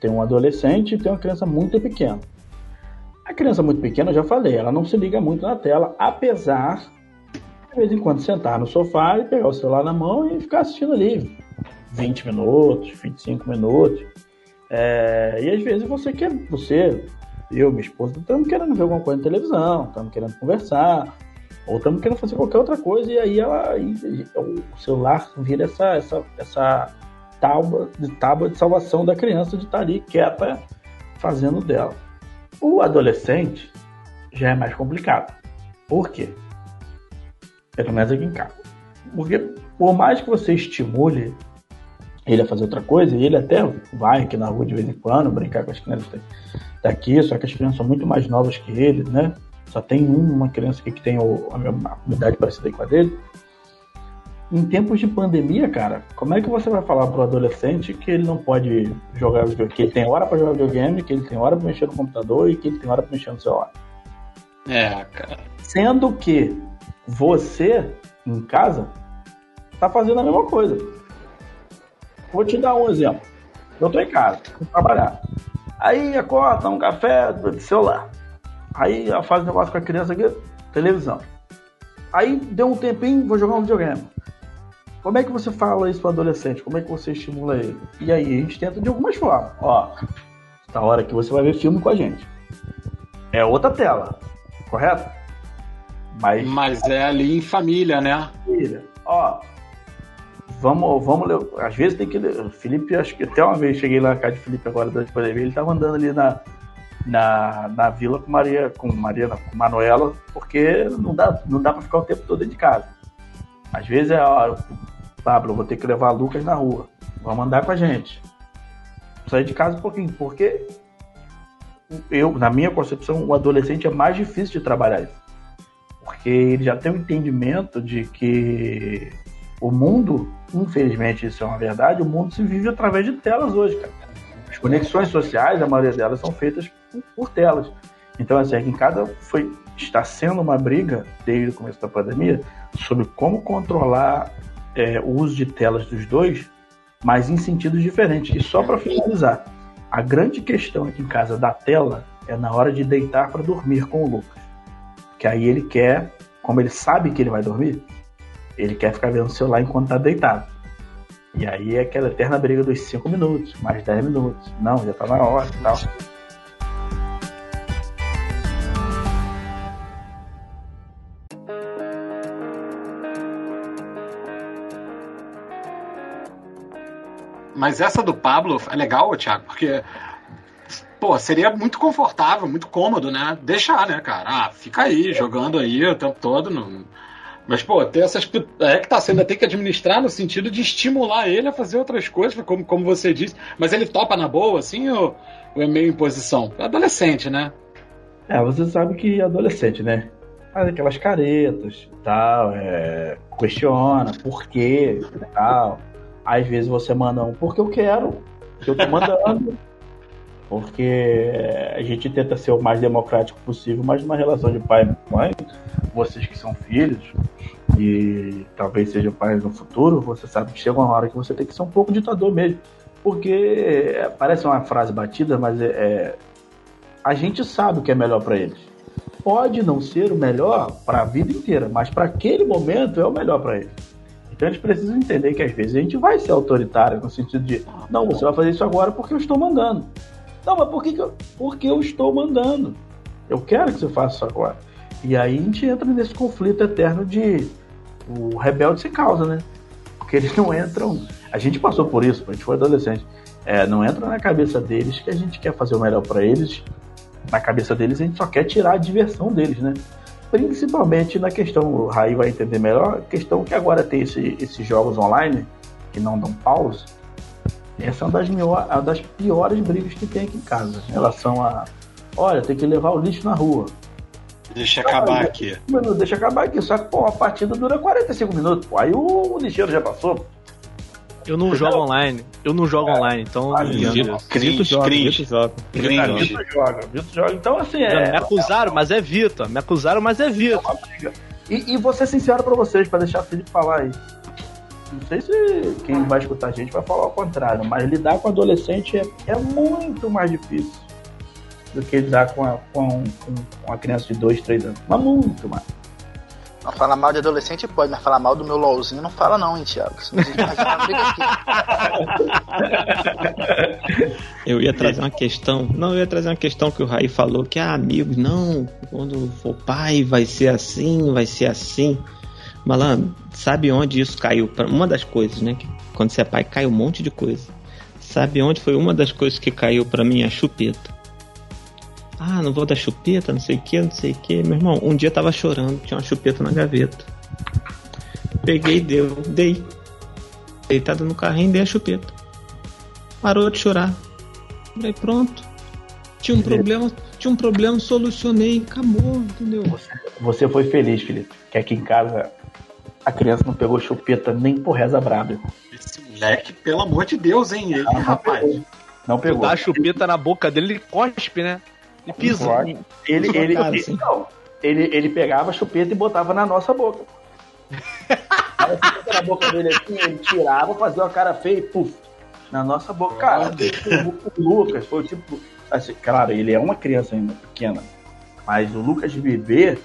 E: Tem um adolescente e tem uma criança muito pequena. A criança muito pequena, eu já falei, ela não se liga muito na tela, apesar de vez em quando sentar no sofá e pegar o celular na mão e ficar assistindo ali 20 minutos, 25 minutos. É, e às vezes você quer, você, eu, minha esposa, estamos querendo ver alguma coisa na televisão, estamos querendo conversar, ou estamos querendo fazer qualquer outra coisa, e aí ela, e, e, o celular vira essa, essa, essa tábua de, tábua de salvação da criança de estar ali quieta fazendo dela. O adolescente já é mais complicado. Por quê? Pelo menos aqui em casa. Porque por mais que você estimule ele a fazer outra coisa, e ele até vai aqui na rua de vez em quando brincar com as crianças daqui, só que as crianças são muito mais novas que ele, né? Só tem uma criança aqui que tem a minha idade parecida com a dele. Em tempos de pandemia, cara, como é que você vai falar pro adolescente que ele não pode jogar videogame, que ele tem hora para jogar videogame, que ele tem hora para mexer no computador e que ele tem hora para mexer no celular?
B: É, cara.
E: Sendo que você em casa tá fazendo a mesma coisa. Vou te dar um exemplo. Eu tô em casa, vou trabalhar. Aí acorda, um café, celular. Aí faz um negócio com a criança aqui, televisão. Aí deu um tempinho, vou jogar um videogame. Como é que você fala isso para adolescente? Como é que você estimula ele? E aí a gente tenta de algumas formas. Ó, da hora que você vai ver filme com a gente. É outra tela, correto?
B: Mas, Mas é ali em família, né?
E: Família. Ó, vamos, vamos ler. Às vezes tem que ler. Felipe, acho que até uma vez cheguei lá na casa de Felipe agora durante a pandemia, ele tava andando ali na, na, na vila com Maria, com Maria, com Manuela, porque não dá, não dá para ficar o tempo todo de casa. Às vezes é, ó, Pablo, vou ter que levar Lucas na rua. Vamos andar com a gente. Sair de casa um pouquinho, porque eu, na minha concepção, o adolescente é mais difícil de trabalhar isso. Porque ele já tem o um entendimento de que o mundo, infelizmente isso é uma verdade, o mundo se vive através de telas hoje, cara. As conexões sociais, a maioria delas são feitas por, por telas. Então, assim, aqui em casa foi, está sendo uma briga, desde o começo da pandemia, sobre como controlar é, o uso de telas dos dois, mas em sentidos diferentes. E só para finalizar, a grande questão aqui em casa da tela é na hora de deitar para dormir com o Lucas. Que aí ele quer, como ele sabe que ele vai dormir, ele quer ficar vendo o celular enquanto tá deitado. E aí é aquela eterna briga dos 5 minutos, mais 10 minutos. Não, já tá na hora e tal.
B: Mas essa do Pablo é legal, Thiago, porque pô, seria muito confortável, muito cômodo, né? Deixar, né, cara? Ah, fica aí, jogando aí o tempo todo. No... Mas, pô, ter essas. É que tá sendo, tem que administrar no sentido de estimular ele a fazer outras coisas, como, como você disse. Mas ele topa na boa, assim, ou, ou é meio imposição? É adolescente, né?
E: É, você sabe que é adolescente, né? Faz aquelas caretas e tal, é... questiona por quê e tal. Às vezes você manda um porque eu quero, porque eu tô mandando. porque a gente tenta ser o mais democrático possível, mas numa relação de pai e mãe, vocês que são filhos e talvez sejam pais no futuro, você sabe que chega uma hora que você tem que ser um pouco ditador mesmo. Porque é, parece uma frase batida, mas é, é a gente sabe o que é melhor para eles. Pode não ser o melhor para a vida inteira, mas para aquele momento é o melhor para eles. Eles precisam entender que às vezes a gente vai ser autoritário no sentido de, não, você vai fazer isso agora porque eu estou mandando. Não, mas por que, que eu, porque eu estou mandando? Eu quero que você faça isso agora. E aí a gente entra nesse conflito eterno de o rebelde sem causa, né? Porque eles não entram. A gente passou por isso, a gente foi adolescente. É, não entra na cabeça deles que a gente quer fazer o melhor para eles. Na cabeça deles a gente só quer tirar a diversão deles, né? Principalmente na questão, o Raí vai entender melhor, a questão que agora tem esse, esses jogos online que não dão pause. Essa é uma das, uma das piores brigas que tem aqui em casa, em relação a, olha, tem que levar o lixo na rua.
B: Deixa acabar aqui.
E: Deixa acabar aqui, só que pô, a partida dura 45 minutos, pô, aí o, o lixeiro já passou.
F: Eu não jogo online. Eu não jogo é. online, então ah,
B: não Vitor joga, Vitor joga. Vitor
E: joga, Vitor joga. Então, assim, é...
F: Me acusaram, mas é Vitor. Me acusaram, mas é Vitor.
E: E, e vou ser sincero pra vocês, pra deixar o Felipe falar aí. Não sei se quem vai escutar a gente vai falar o contrário, mas lidar com adolescente é, é muito mais difícil do que lidar com a, com, com, com a criança de 2, 3 anos. Mas muito mais.
D: Falar mal de adolescente pode, mas falar mal do meu LOLzinho não fala não, hein, Thiago?
C: eu ia trazer uma questão. Não, eu ia trazer uma questão que o Raí falou, que ah, amigos, não, quando for pai vai ser assim, vai ser assim. Malandro, sabe onde isso caiu? Uma das coisas, né? Que quando você é pai, cai um monte de coisa. Sabe onde foi uma das coisas que caiu para mim? A chupeta. Ah, não vou dar chupeta, não sei o que, não sei o que. Meu irmão, um dia eu tava chorando, tinha uma chupeta na gaveta. Peguei e deu, dei. Deitado no carrinho, dei a chupeta. Parou de chorar. Falei, pronto. Tinha um problema, tinha um problema, solucionei, acabou, entendeu?
E: Você, você foi feliz, Felipe. Que aqui em casa a criança não pegou chupeta nem por reza braba.
B: Esse moleque, pelo amor de Deus, hein? Ele,
E: não, rapaz. Pegou. Não pegou.
F: Dá a chupeta na boca dele, ele cospe, né?
E: E pisa. Ele, ele, ele, não, ele, ele pegava a chupeta e botava na nossa boca. Aí na boca dele assim, ele tirava, fazia uma cara feia e puf, na nossa boca. Cara, o Lucas foi tipo. Assim, claro, ele é uma criança ainda pequena, mas o Lucas de bebê,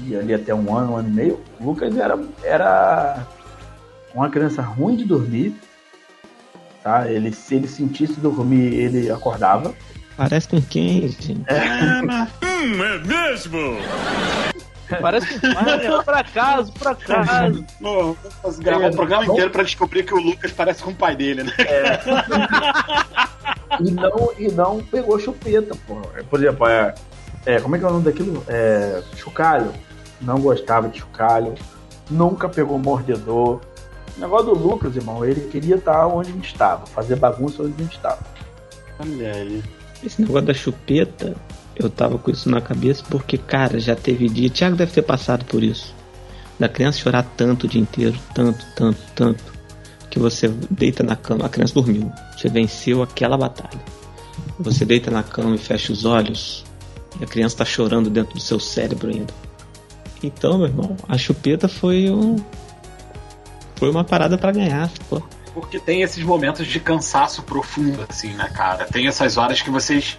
E: e ali até um ano, um ano e meio, o Lucas era, era uma criança ruim de dormir. Tá? Ele, se ele sentisse dormir, ele acordava.
C: Parece com quem, gente?
B: É, mas... hum, é mesmo?
F: Parece que é por acaso, por acaso.
B: Pô, vamos gravar o programa inteiro pra descobrir que o Lucas parece com o pai dele, né? É.
E: e, não, e não pegou chupeta, pô. Por exemplo, é, é, como é que é o nome daquilo? É, chocalho. Não gostava de chocalho. Nunca pegou mordedor. O negócio do Lucas, irmão, ele queria estar onde a gente estava, fazer bagunça onde a gente estava.
B: Olha aí.
C: Esse negócio da chupeta, eu tava com isso na cabeça porque, cara, já teve dia. Thiago deve ter passado por isso. Da criança chorar tanto o dia inteiro, tanto, tanto, tanto, que você deita na cama, a criança dormiu. Você venceu aquela batalha. Você deita na cama e fecha os olhos, e a criança tá chorando dentro do seu cérebro ainda. Então, meu irmão, a chupeta foi um. Foi uma parada para ganhar, pô.
B: Porque tem esses momentos de cansaço profundo, assim, né, cara? Tem essas horas que vocês.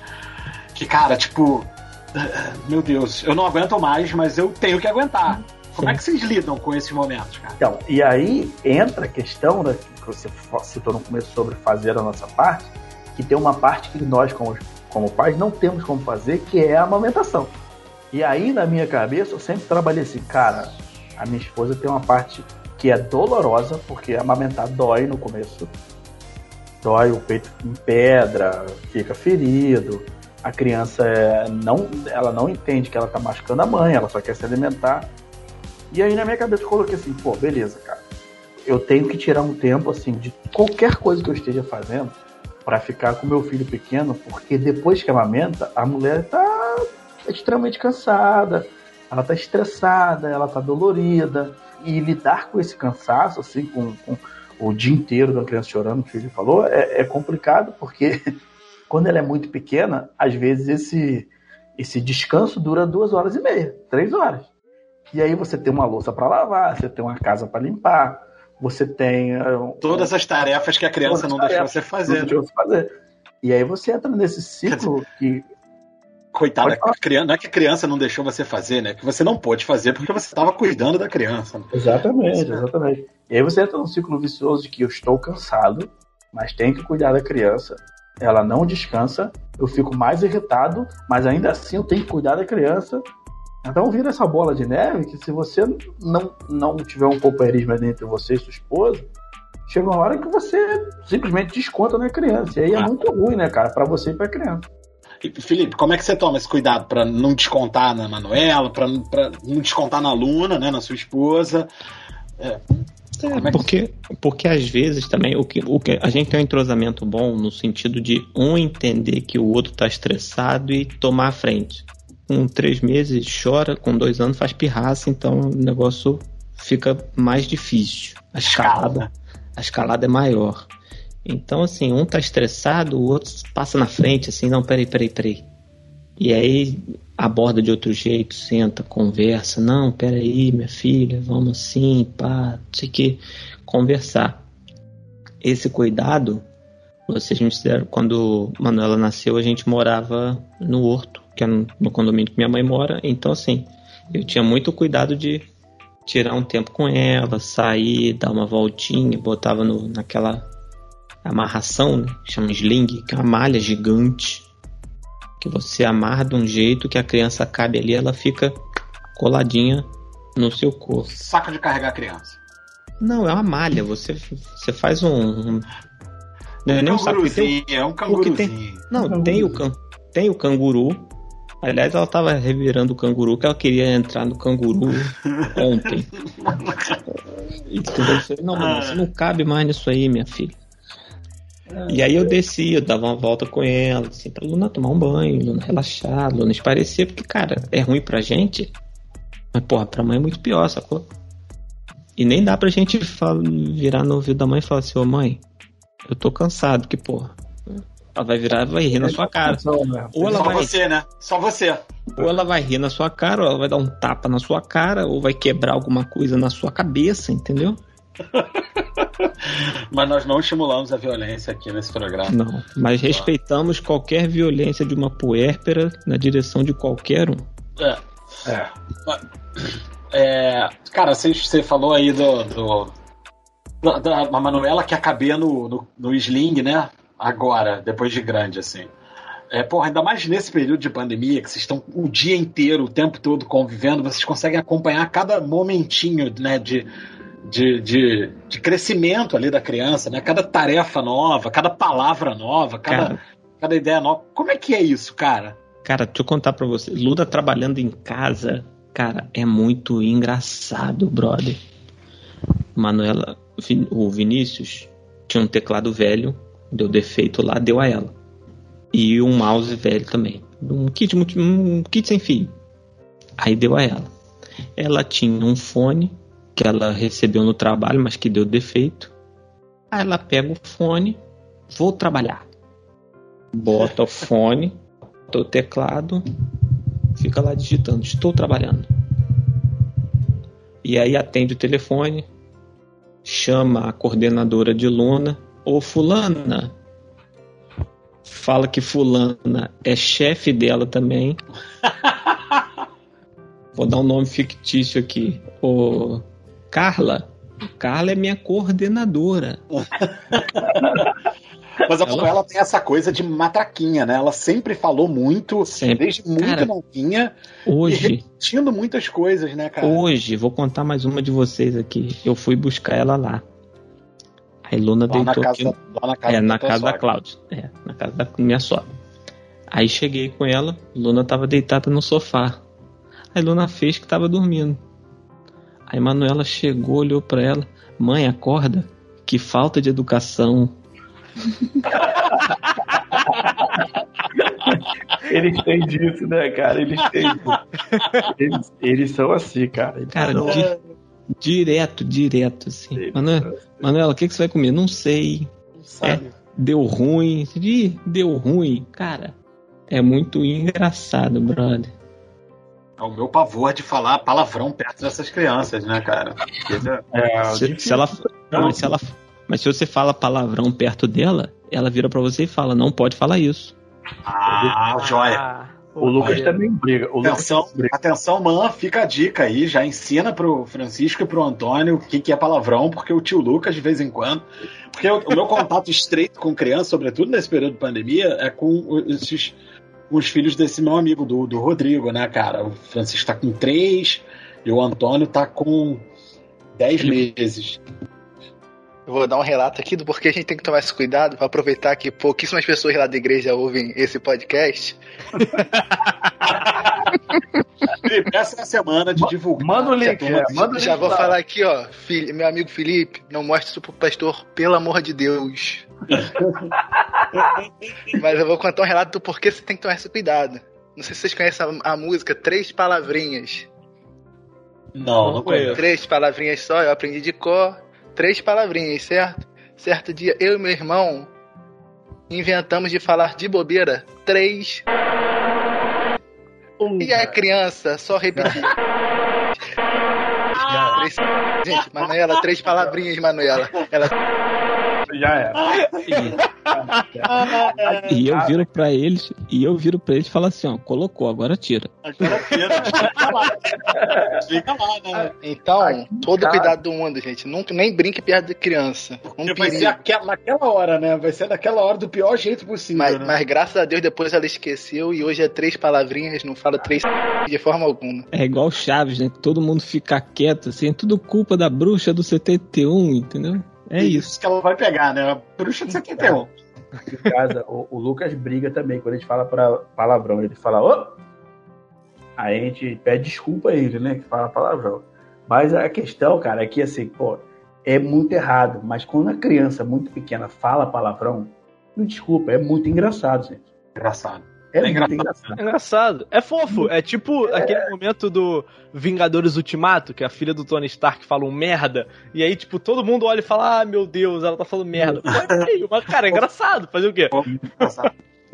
B: Que, cara, tipo. Meu Deus, eu não aguento mais, mas eu tenho que aguentar. Como é que vocês lidam com esses momentos, cara?
E: Então, e aí entra a questão né, que você citou no começo sobre fazer a nossa parte, que tem uma parte que nós, como, como pais, não temos como fazer, que é a amamentação. E aí, na minha cabeça, eu sempre trabalhei assim, cara, a minha esposa tem uma parte que é dolorosa, porque amamentar dói no começo. Dói, o peito em pedra, fica ferido. A criança é, não, ela não entende que ela tá machucando a mãe, ela só quer se alimentar. E aí na minha cabeça eu coloquei assim, pô, beleza, cara. Eu tenho que tirar um tempo assim de qualquer coisa que eu esteja fazendo para ficar com meu filho pequeno, porque depois que amamenta, a mulher tá extremamente cansada, ela tá estressada, ela tá dolorida. E lidar com esse cansaço, assim, com, com o dia inteiro da criança chorando, o filho falou, é, é complicado, porque quando ela é muito pequena, às vezes esse, esse descanso dura duas horas e meia, três horas. E aí você tem uma louça para lavar, você tem uma casa para limpar, você tem. Uh,
B: Todas as tarefas que a criança não deixou você fazer. Não deixou você fazer.
E: E aí você entra nesse ciclo que.
B: Coitada, criança, não é que a criança não deixou você fazer, né? Que você não pôde fazer porque você estava cuidando da criança.
E: Exatamente, exatamente. E aí você entra num ciclo vicioso de que eu estou cansado, mas tenho que cuidar da criança. Ela não descansa, eu fico mais irritado, mas ainda assim eu tenho que cuidar da criança então vira essa bola de neve que se você não, não tiver um companheirismo entre você e sua esposa, chega uma hora que você simplesmente desconta na criança. E aí é ah. muito ruim, né, cara, para você e pra criança.
B: Felipe, como é que você toma esse cuidado para não descontar na Manuela, para não descontar na Luna, né, na sua esposa?
C: É. É, é porque, porque às vezes também o que, o que a gente tem um entrosamento bom no sentido de um entender que o outro está estressado e tomar a frente com três meses chora, com dois anos faz pirraça, então o negócio fica mais difícil. A escalada, a escalada é maior. Então, assim, um tá estressado, o outro passa na frente, assim, não, peraí, peraí, peraí. E aí aborda de outro jeito, senta, conversa, não, peraí, minha filha, vamos assim, pá, o que, conversar. Esse cuidado, vocês me fizeram, quando Manuela nasceu, a gente morava no Horto, que é no condomínio que minha mãe mora. Então, assim, eu tinha muito cuidado de tirar um tempo com ela, sair, dar uma voltinha, botava no, naquela amarração, né? chama sling, que é uma malha gigante, que você amarra de um jeito que a criança cabe ali, ela fica coladinha no seu corpo.
B: Saco de carregar a criança.
C: Não, é uma malha. Você, você faz um. um não é nem um saco. Tem,
B: é um canguruzinho.
C: Tem, não, tem o, tem o canguru, Aliás, ela tava revirando o canguru, que ela queria entrar no canguru ontem. E não, mano, você não cabe mais nisso aí, minha filha. E aí eu descia, eu dava uma volta com ela, assim, pra Luna tomar um banho, Luna relaxar, Luna esparecer, porque, cara, é ruim pra gente, mas, porra, pra mãe é muito pior, sacou? E nem dá pra gente falar, virar no ouvido da mãe e falar assim, ô mãe, eu tô cansado, que porra, ela vai virar vai rir na sua cara.
B: Ou ela Só vai... você, né? Só você.
C: Ou ela vai rir na sua cara, ou ela vai dar um tapa na sua cara, ou vai quebrar alguma coisa na sua cabeça, entendeu?
B: mas nós não estimulamos a violência aqui nesse programa.
C: Não, mas respeitamos qualquer violência de uma puérpera na direção de qualquer um.
B: É. É. é cara, você, você falou aí do, do da, da Manuela que acabei no, no, no sling, né? agora, depois de grande, assim. É, porra, ainda mais nesse período de pandemia, que vocês estão o dia inteiro, o tempo todo convivendo, vocês conseguem acompanhar cada momentinho, né, de, de, de, de crescimento ali da criança, né? Cada tarefa nova, cada palavra nova, cada, cara, cada ideia nova. Como é que é isso, cara?
C: Cara, deixa eu contar pra você. Luda trabalhando em casa, cara, é muito engraçado, brother. Manuela, o Vinícius tinha um teclado velho deu defeito lá, deu a ela. e um mouse velho também. Um kit, um kit sem fio. Aí deu a ela. Ela tinha um fone que ela recebeu no trabalho, mas que deu defeito. Aí ela pega o fone, vou trabalhar. Bota o fone, bota o teclado, fica lá digitando, estou trabalhando. E aí atende o telefone, chama a coordenadora de Luna, ô fulana, fala que fulana é chefe dela também. Vou dar um nome fictício aqui. O Carla. Carla é minha coordenadora.
B: Mas a ela... ela tem essa coisa de matraquinha, né? Ela sempre falou muito, sempre. desde muito cara, novinha,
C: hoje,
B: repetindo muitas coisas, né, cara?
C: Hoje, vou contar mais uma de vocês aqui. Eu fui buscar ela lá. A Ilona lá deitou
B: casa,
C: aqui.
B: Lá na casa
C: é, na casa da Cláudia. É, na casa da minha sogra. Aí cheguei com ela, Luna tava deitada no sofá. A Ilona fez que tava dormindo. Aí Manuela chegou, olhou para ela: Mãe, acorda. Que falta de educação.
E: eles têm disso, né, cara? Eles têm. Eles, eles são assim, cara. Eles
C: cara, são... di direto, direto, assim. Manuela, Manuela, o que, que você vai comer? Não sei. Não é, deu ruim. Ih, deu ruim. Cara, é muito engraçado, brother.
B: É o meu pavor de falar palavrão perto dessas crianças, né, cara?
C: É, se, se, ela, mas se ela mas se você fala palavrão perto dela, ela vira para você e fala: não pode falar isso.
B: Ah, joia.
E: O Lucas também briga. O
B: atenção, briga. atenção, man, fica a dica aí, já ensina pro Francisco e pro Antônio o que, que é palavrão, porque o tio Lucas, de vez em quando. Porque o, o meu contato estreito com criança, sobretudo nesse período de pandemia, é com esses os filhos desse meu amigo, do, do Rodrigo, né, cara? O Francisco tá com três e o Antônio tá com dez meses.
D: Eu vou dar um relato aqui do porquê a gente tem que tomar esse cuidado para aproveitar que pouquíssimas pessoas lá da igreja ouvem esse podcast.
B: Felipe, essa é a semana de divulgar.
E: Manda o link. É, manda o
D: Já link vou lá. falar aqui, ó. Filho, meu amigo Felipe, não mostre isso pro pastor, pelo amor de Deus. Mas eu vou contar um relato do porquê você tem que tomar esse cuidado. Não sei se vocês conhecem a, a música Três Palavrinhas.
B: Não, não conheço.
D: Três palavrinhas só, eu aprendi de cor três palavrinhas, certo? Certo dia, eu e meu irmão inventamos de falar de bobeira três. e a criança só repetiu. três... Gente, Manuela, três palavrinhas, Manuela. Ela
E: já era.
C: e eu viro pra eles, e eu viro pra eles e falo assim, ó, colocou, agora tira. Agora tira,
D: fica lá, né? Então, todo cuidado do mundo, gente. Nunca, nem brinque perto de criança.
B: Um vai ser aquela, naquela hora, né? Vai ser naquela hora do pior jeito possível.
D: Mas,
B: né?
D: mas graças a Deus depois ela esqueceu e hoje é três palavrinhas, não fala três de forma alguma.
C: É igual Chaves, né? Todo mundo fica quieto, assim, tudo culpa da bruxa do 71, entendeu? É isso. isso
B: que ela vai pegar, né? A bruxa de 71.
E: Em casa, o, o, Lucas briga também quando a gente fala pra palavrão. Ele fala, ô! Aí a gente pede desculpa a ele, né? Que fala palavrão. Mas a questão, cara, é que assim, pô, é muito errado. Mas quando a criança muito pequena fala palavrão, não desculpa, é muito engraçado, gente.
B: Engraçado.
F: É, é engraçado. engraçado. É engraçado. É fofo. É tipo é. aquele momento do Vingadores Ultimato, que a filha do Tony Stark fala um merda, e aí, tipo, todo mundo olha e fala: Ah, meu Deus, ela tá falando merda. mas, cara, é engraçado. Fazer o quê?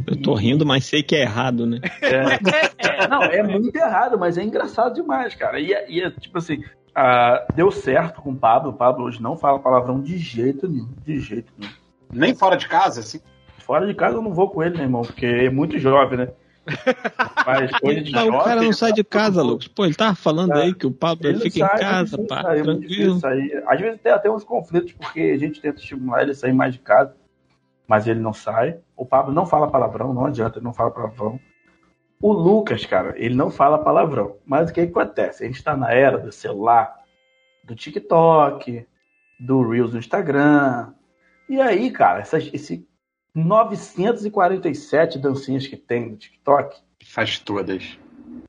C: Eu tô rindo, mas sei que é errado, né?
E: É. Não, é muito errado, mas é engraçado demais, cara. E, é, e é tipo assim, uh, deu certo com o Pablo. O Pablo hoje não fala palavrão de jeito nenhum. De jeito nenhum.
B: Nem fora de casa, assim?
E: Fora de casa eu não vou com ele, meu irmão, porque é muito jovem, né?
C: Mas coisa de jovem, o cara não sai de casa, Lucas. Pô, ele tava falando aí que o Pablo ele fica sai, em casa, pá, sai, tranquilo.
E: Às vezes tem até uns conflitos, porque a gente tenta estimular ele a sair mais de casa, mas ele não sai. O Pablo não fala palavrão, não adianta, ele não fala palavrão. O Lucas, cara, ele não fala palavrão. Mas o que, que acontece? A gente tá na era do celular, do TikTok, do Reels no Instagram. E aí, cara, essa, esse 947 dancinhas que tem no TikTok.
B: Faz todas.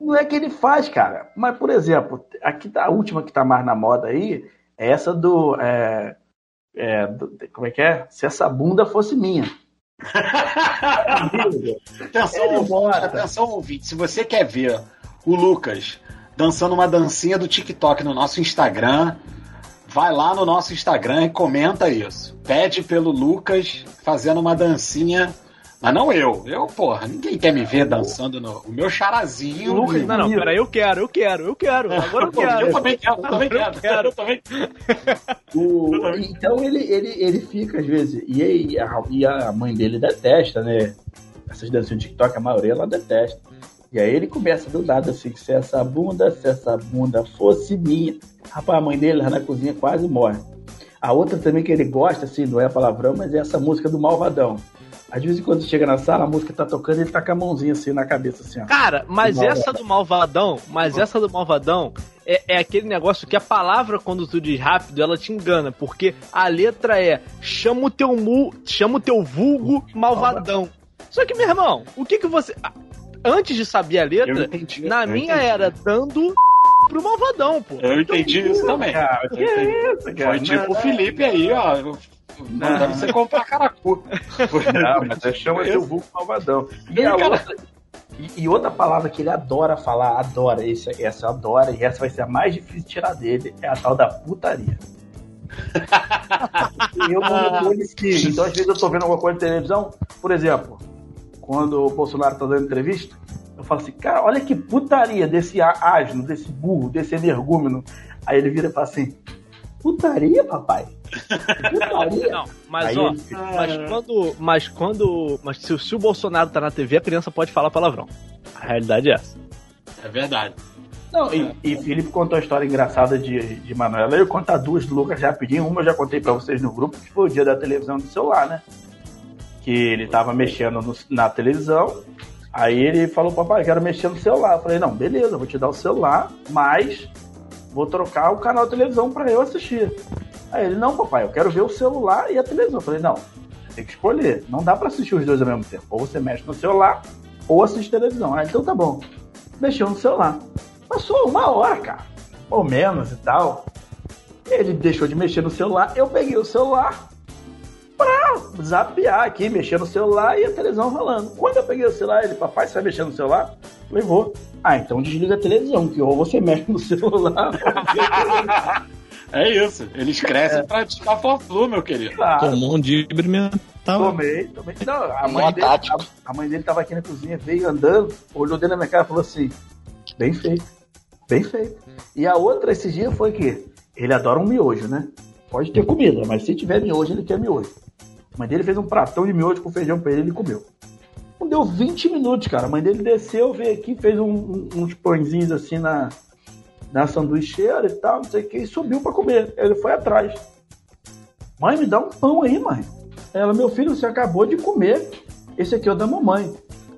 E: Não é que ele faz, cara. Mas, por exemplo, aqui tá, a última que tá mais na moda aí é essa do, é, é, do, Como é que é? Se essa bunda fosse minha.
B: atenção, ouvinte, atenção, ouvinte. Se você quer ver o Lucas dançando uma dancinha do TikTok no nosso Instagram, vai lá no nosso Instagram e comenta isso. Pede pelo Lucas fazendo uma dancinha. Mas não eu. Eu, porra, ninguém quer me ver dançando no. O meu charazinho.
F: Lucas, não, não, peraí, eu quero, eu quero, eu quero. Agora eu quero.
B: Eu também quero, eu também quero. Eu também
E: o, então ele, ele, ele fica, às vezes. E, a, e a mãe dele detesta, né? Essas danças de TikTok, a maioria ela detesta. E aí ele começa do nada assim, se essa bunda, se essa bunda fosse minha. Rapaz, a mãe dele lá na cozinha quase morre. A outra também que ele gosta, assim, não é palavrão, mas é essa música do Malvadão. Às vezes, quando chega na sala, a música tá tocando e ele tá com a mãozinha assim na cabeça, assim, ó.
F: Cara, mas essa do Malvadão, mas essa do Malvadão é, é, aquele negócio que a palavra, quando tu diz rápido, ela te engana, porque a letra é chama o teu, mu, chama o teu vulgo malvadão. Só que, meu irmão, o que que você. Antes de saber a letra, entendi, na minha entendi. era dando pro malvadão, pô.
B: Eu entendi então, isso também. Cara, que é isso, cara? Foi tipo o Felipe aí, ó. Mandando você comprar caracu.
E: Não, mas você chama seu vulgo malvadão. E, a outra, e, e, outra palavra que ele adora falar, adora, esse, essa adora, e essa vai ser a mais difícil de tirar dele, é a tal da putaria. eu não. Então, às vezes, eu tô vendo alguma coisa na televisão, por exemplo, quando o Bolsonaro tá dando entrevista, eu falo assim, cara, olha que putaria desse asno, desse burro, desse energúmeno. Aí ele vira e fala assim, putaria, papai?
F: Putaria? Não, mas Aí ó, ele... mas quando, mas quando, mas se, se, o Bolsonaro tá na TV, a criança pode falar palavrão. A realidade é essa.
B: É verdade.
E: Não, e, e Felipe contou a história engraçada de, de Manuela. Eu contar duas do Lucas rapidinho. Uma eu já contei para vocês no grupo, que foi o dia da televisão do celular, né? Que ele tava mexendo no, na televisão Aí ele falou, papai, quero mexer no celular. Eu falei, não, beleza, vou te dar o celular, mas vou trocar o canal de televisão para eu assistir. Aí ele, não, papai, eu quero ver o celular e a televisão. Eu falei, não, tem que escolher. Não dá para assistir os dois ao mesmo tempo. Ou você mexe no celular, ou assiste televisão. Ah, então tá bom. Mexeu no celular. Passou uma hora, cara. Ou menos e tal. Ele deixou de mexer no celular. Eu peguei o celular, pra zapear aqui, mexer no celular e a televisão rolando. Quando eu peguei o celular, ele, papai, você vai mexer no celular? Eu falei, vou. Ah, então desliga a televisão, que ou você mexe no celular.
B: é isso, eles crescem é. pra tirar fla meu querido.
C: Claro. Tomou um dibre mental.
E: Tomei, tomei. Não, a mãe, dele, a, a, mãe dele tava aqui na cozinha, veio andando, olhou dentro da minha cara e falou assim: bem feito, bem feito. E a outra esses dias foi que ele adora um miojo, né? Pode ter comida, mas se tiver miojo, ele quer miojo. A mãe dele fez um pratão de miojo com feijão pra ele, ele comeu. Não deu 20 minutos, cara. A mãe dele desceu, veio aqui, fez um, um, uns pãezinhos assim na, na sanduicheira e tal, não sei o que, e subiu para comer. Ele foi atrás. Mãe, me dá um pão aí, mãe. Ela, meu filho, você acabou de comer. Esse aqui é o da mamãe.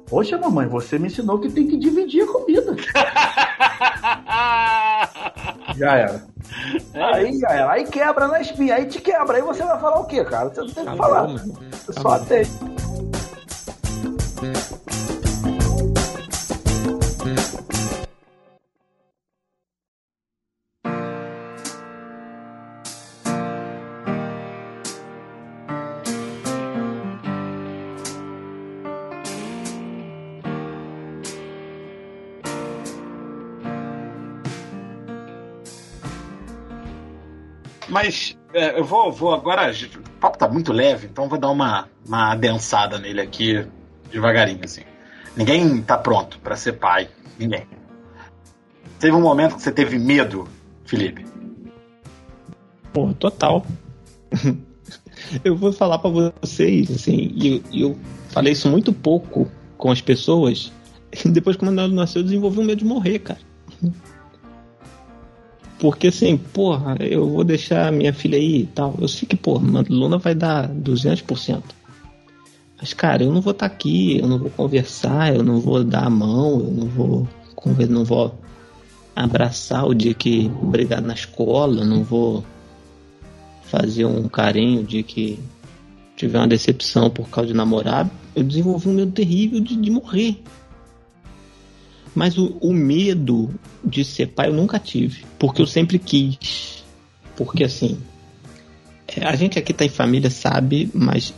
E: Poxa, mamãe, você me ensinou que tem que dividir a comida. já era. É aí já era. Aí quebra na espinha, aí te quebra. Aí você vai falar o quê, cara? Você não tem o que falar. Você só tem.
B: Mas é, eu vou, vou agora. O papo tá muito leve, então vou dar uma, uma adensada nele aqui devagarinho, assim. Ninguém tá pronto para ser pai. Ninguém. Teve um momento que você teve medo, Felipe?
C: Pô, total. eu vou falar para vocês, assim, e eu, eu falei isso muito pouco com as pessoas. Depois que o Manuel nasceu, eu desenvolvi um medo de morrer, cara. Porque assim, porra, eu vou deixar minha filha aí e tal. Eu sei que, porra, Luna vai dar 200%. Mas, cara, eu não vou estar tá aqui, eu não vou conversar, eu não vou dar a mão, eu não vou não vou abraçar o dia que brigar na escola, não vou fazer um carinho de que tiver uma decepção por causa de namorado. Eu desenvolvi um medo terrível de, de morrer. Mas o, o, medo de ser pai eu nunca tive, porque eu sempre quis. Porque assim, é, a gente aqui tá em família sabe, mas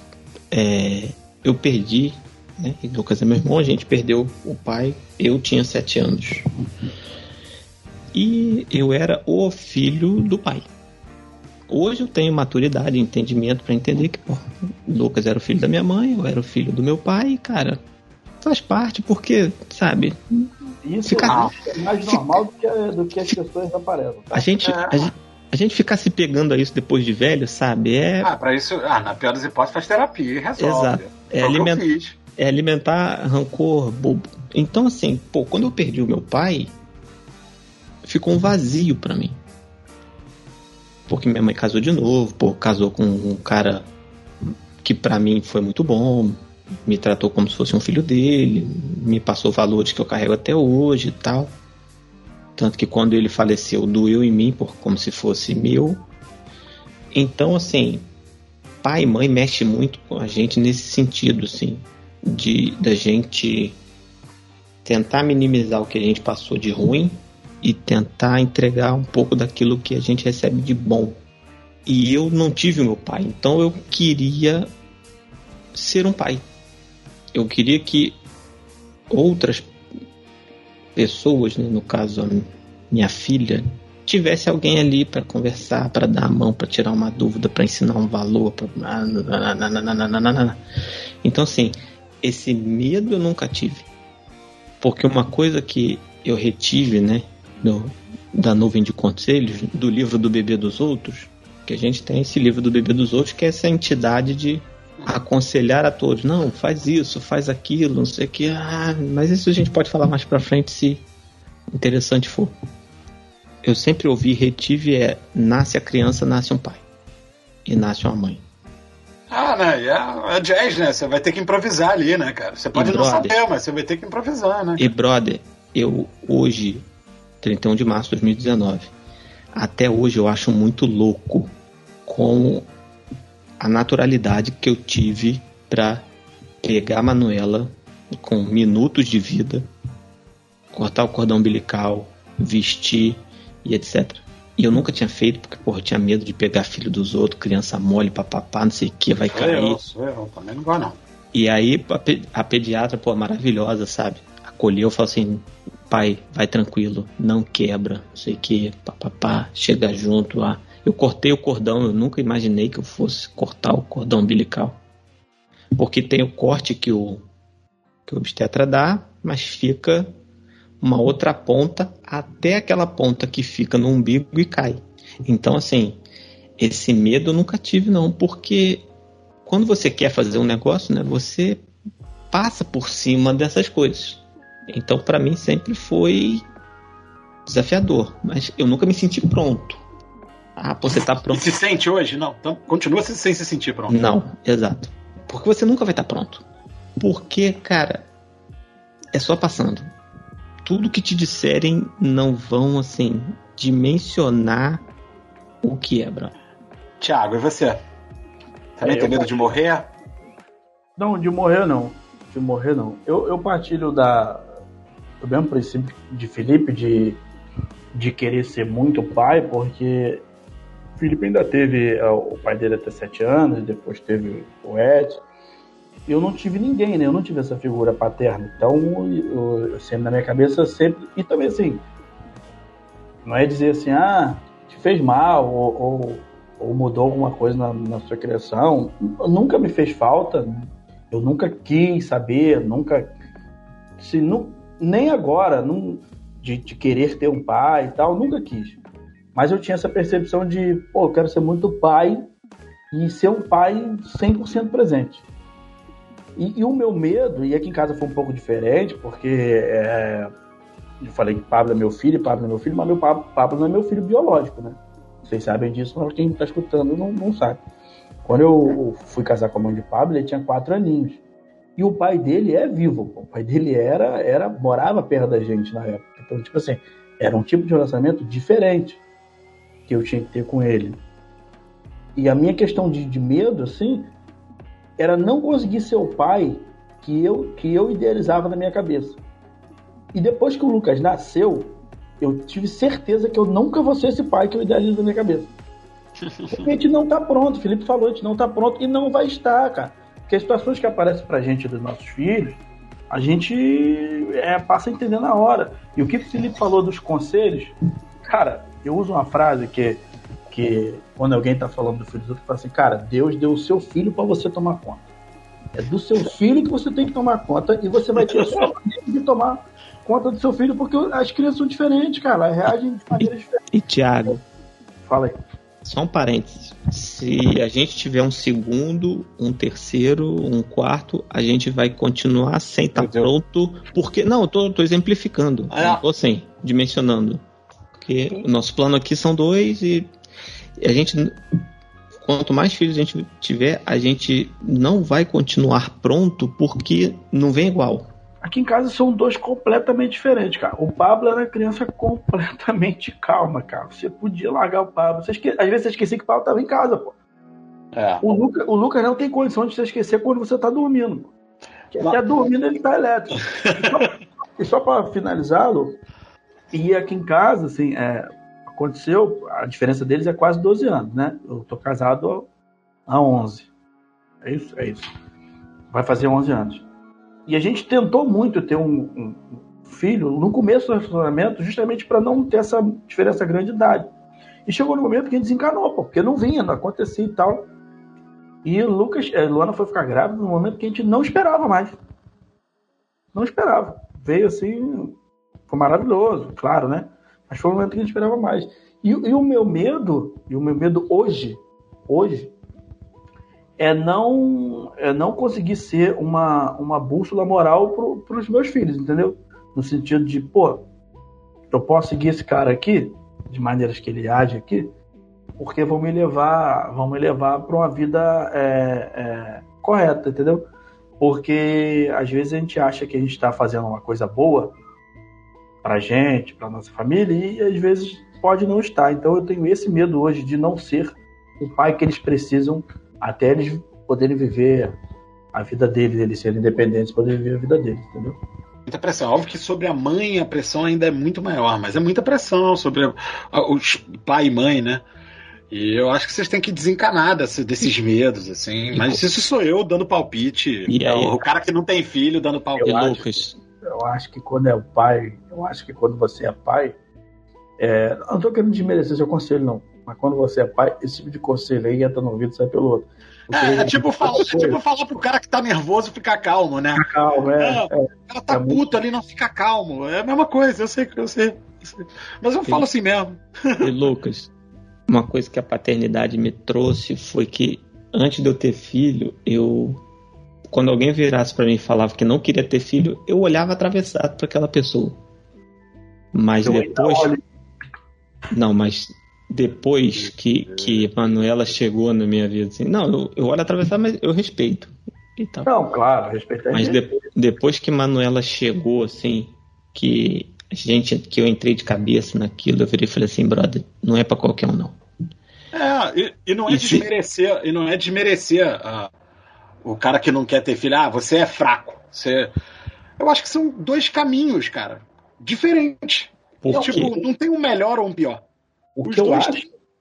C: é, eu perdi, né? E Lucas é meu irmão, a gente perdeu o pai, eu tinha sete anos. E eu era o filho do pai. Hoje eu tenho maturidade, entendimento para entender que pô, Lucas era o filho da minha mãe, eu era o filho do meu pai, e, cara, faz parte porque, sabe,
E: Isso
C: Fica-
E: é mais normal do que, do que as pessoas aparecem. Tá?
C: a gente, a, gente- a gente ficar se pegando a isso depois de velho, sabe, é,
B: Ah, pra isso, ah, na pior das hipóteses, faz terapia e resolve.
C: Exato. É aliment- é alimentar rancor bobo. Então, assim, pô, quando eu perdi o meu pai, ficou um vazio pra mim. Porque minha mãe casou de novo, pô, casou com um cara que pra mim foi muito bom, me tratou como se fosse um filho dele, me passou valores que eu carrego até hoje e tal. Tanto que quando ele faleceu, doeu em mim, por, como se fosse meu. Então, assim, pai e mãe mexe muito com a gente nesse sentido, assim, de da gente tentar minimizar o que a gente passou de ruim e tentar entregar um pouco daquilo que a gente recebe de bom. E eu não tive meu pai, então eu queria ser um pai. Eu queria que outras pessoas, né, no caso minha filha, tivesse alguém ali para conversar, para dar a mão, para tirar uma dúvida, para ensinar um valor. Pra... Então, assim, esse medo eu nunca tive. Porque uma coisa que eu retive, né, do, da nuvem de conselhos, do livro do Bebê dos Outros, que a gente tem esse livro do Bebê dos Outros, que é essa entidade de aconselhar a todos. Não, faz isso, faz aquilo, não sei o que. Ah, mas isso a gente pode falar mais pra frente se interessante for. Eu sempre ouvi retive é nasce a criança, nasce um pai. E nasce uma mãe.
B: Ah, né? e É, é jazz, né? Você vai ter que improvisar ali, né, cara? Você pode
C: E
B: não
C: brother.
B: saber, mas você vai ter que improvisar, né?
C: E brother, eu hoje, 31 de março de 2019, até hoje eu acho muito louco com a naturalidade que eu tive pra pegar a Manuela com minutos de vida, cortar o cordão umbilical, vestir e etc. E eu nunca tinha feito porque, porra, tinha medo de pegar filho dos outros, criança mole, papapá, não sei o que, vai
B: Sou
C: cair.
B: eu, sou eu. Também não gosto, não.
C: E aí a, pe- a pediatra, pô, maravilhosa, sabe? Acolheu, falou assim, pai, vai tranquilo, não quebra, não sei o que, papapá, chega junto lá. Eu cortei o cordão, eu nunca imaginei que eu fosse cortar o cordão umbilical. Porque tem o corte que o, que o obstetra dá, mas fica uma outra ponta até aquela ponta que fica no umbigo e cai. Então, assim, esse medo eu nunca tive, não, porque quando você quer fazer um negócio, né, você passa por cima dessas coisas. Então, para mim sempre foi desafiador, mas eu nunca me senti pronto. Ah, pô, você tá
B: E
C: pronto?
B: se sente hoje? Não. Então, continua se- sem se sentir pronto.
C: Não, exato. Porque você nunca vai estar pronto. Porque, cara, é só passando. Tudo que te disserem não vão, assim, dimensionar o que é, bro.
B: Tiago, e você? Também
E: É,
B: tem
E: eu
B: medo de morrer?
E: Não, de morrer não. De morrer não. Eu, eu partilho da, do mesmo princípio de Felipe, de, de querer ser muito pai, porque Felipe ainda teve é, o pai dele até sete anos, depois teve o Edson. Eu não tive ninguém, né? Eu não tive essa figura paterna. Então, eu, eu sempre na minha cabeça, sempre. E também assim, não é dizer assim, ah, te fez mal, ou, ou, ou mudou alguma coisa na, na sua criação. Nunca me fez falta, eu nunca quis saber, nunca. Se, nu, nem agora, não, de, de querer ter um pai e tal, nunca quis. Mas eu tinha essa percepção de, pô, eu quero ser muito pai e ser um pai 100% presente. E, e o meu medo, e aqui em casa foi um pouco diferente, porque é, eu falei que Pablo é meu filho, Pablo é meu filho, mas meu Pablo, Pablo não é meu filho biológico, né? Vocês sabem disso, mas quem está escutando não, não sabe. Quando eu fui casar com a mãe de Pablo, ele tinha quatro aninhos. E o pai dele é vivo. O pai dele era, era morava perto da gente na época. Então, tipo assim, era um tipo de relacionamento diferente que eu tinha que ter com ele. E a minha questão de, de medo, assim, era não conseguir ser o pai que eu, que eu idealizava na minha cabeça. E depois que o Lucas nasceu, eu tive certeza que eu nunca vou ser esse pai que eu idealizo na minha cabeça. Porque a gente não tá pronto, o Felipe falou, a gente não tá pronto e não vai estar, cara. Porque as situações que aparecem pra gente dos nossos filhos, a gente é, passa a entender na hora. E o que o Felipe falou dos conselhos, cara, eu uso uma frase que, que quando alguém tá falando do filho dos outros, fala assim, cara, Deus deu o seu filho para você tomar conta. É do seu filho que você tem que tomar conta e você vai ter a sua maneira de tomar conta do seu filho, porque as crianças são diferentes, cara, elas reagem de maneira diferente.
C: E Tiago,
E: Fala aí.
C: só um parênteses. Se a gente tiver um segundo, um terceiro, um quarto, a gente vai continuar sem estar
B: Deus.
C: pronto. Porque. Não, eu tô, tô exemplificando.
B: É.
C: Não tô assim, dimensionando. Porque o nosso plano aqui são dois e a gente. Quanto mais filhos a gente tiver, a gente não vai continuar pronto porque não vem igual.
E: Aqui em casa são dois completamente diferentes, cara. O Pablo era uma criança completamente calma, cara. Você podia largar o Pablo. Você esque... Às vezes você esquecia que o Pablo estava em casa, pô.
B: É.
E: O Lucas, o Lucas não tem condição de você esquecer quando você tá dormindo. pô. Porque até dormindo ele tá elétrico. E só- E só para finalizá-lo, e aqui em casa, assim, é, aconteceu, a diferença deles é quase 12 anos, né? Eu tô casado há 11. É isso? É isso. Vai fazer 11 anos. E a gente tentou muito ter um, um filho no começo do relacionamento, justamente para não ter essa diferença grande de idade. E chegou no momento que a gente desencanou, pô, porque não vinha, não acontecia e tal. E Lucas, eh, Luana foi ficar grávida no momento que a gente não esperava mais. Não esperava. Veio assim, foi maravilhoso, claro, né? Mas foi um momento que a gente esperava mais. E, e o meu medo, e o meu medo hoje, hoje, é não, é não conseguir ser uma, uma bússola moral para os meus filhos, entendeu? No sentido de, pô, eu posso seguir esse cara aqui, de maneiras que ele age aqui, porque vão me levar, me levar para uma vida é, é, correta, entendeu? Porque às vezes a gente acha que a gente está fazendo uma coisa boa para gente, para nossa família, e às vezes pode não estar. Então eu tenho esse medo hoje de não ser o pai que eles precisam até eles poderem viver a vida deles, eles serem independentes, poderem viver a vida deles, entendeu?
B: Muita pressão. Óbvio que sobre a mãe a pressão ainda é muito maior, mas é muita pressão sobre a- os pai e mãe, né? E eu acho que vocês têm que desencanar desse- desses medos, assim. Mas isso sou eu dando palpite.
C: E aí?
B: o cara que não tem filho dando palpite.
C: Lucas,
E: Eu acho que quando é o pai, eu acho que quando você é pai, é, eu não estou querendo desmerecer seu conselho, não. Mas quando você é pai, esse tipo de conselho aí entra no ouvido e sai pelo outro.
B: É, é tipo, falar, é tipo falar pro cara que tá nervoso ficar calmo, né?
E: Calma, é,
B: É,
E: é.
B: O cara tá
E: É muito-
B: puto ali, não fica calmo. É a mesma coisa, eu sei que eu sei. eu sei. Mas eu
C: Sim.
B: falo assim mesmo.
C: E Lucas, uma coisa que a paternidade me trouxe foi que antes de eu ter filho, eu quando alguém virasse pra mim e falava que não queria ter filho, eu olhava atravessado para aquela pessoa. Mas
E: Eu
C: depois, não, mas depois que que Manuela chegou na minha vida, assim, não, eu, eu olho atravessado, mas eu respeito e tal.
E: Não, claro, respeitar
C: Mas
E: ele.
C: de- depois que Manuela chegou, assim, que a gente, que eu entrei de cabeça naquilo, eu virei e falei assim, brother, não é pra qualquer um, não.
B: É, e, e não é
C: E se-
B: desmerecer, e não é desmerecer ah, o cara que não quer ter filho. Ah, você é fraco. Você... Eu acho que são dois caminhos, cara. Diferentes.
C: Porque
B: Tipo, não tem um melhor ou um pior.
E: O
B: Os
E: que eu acho,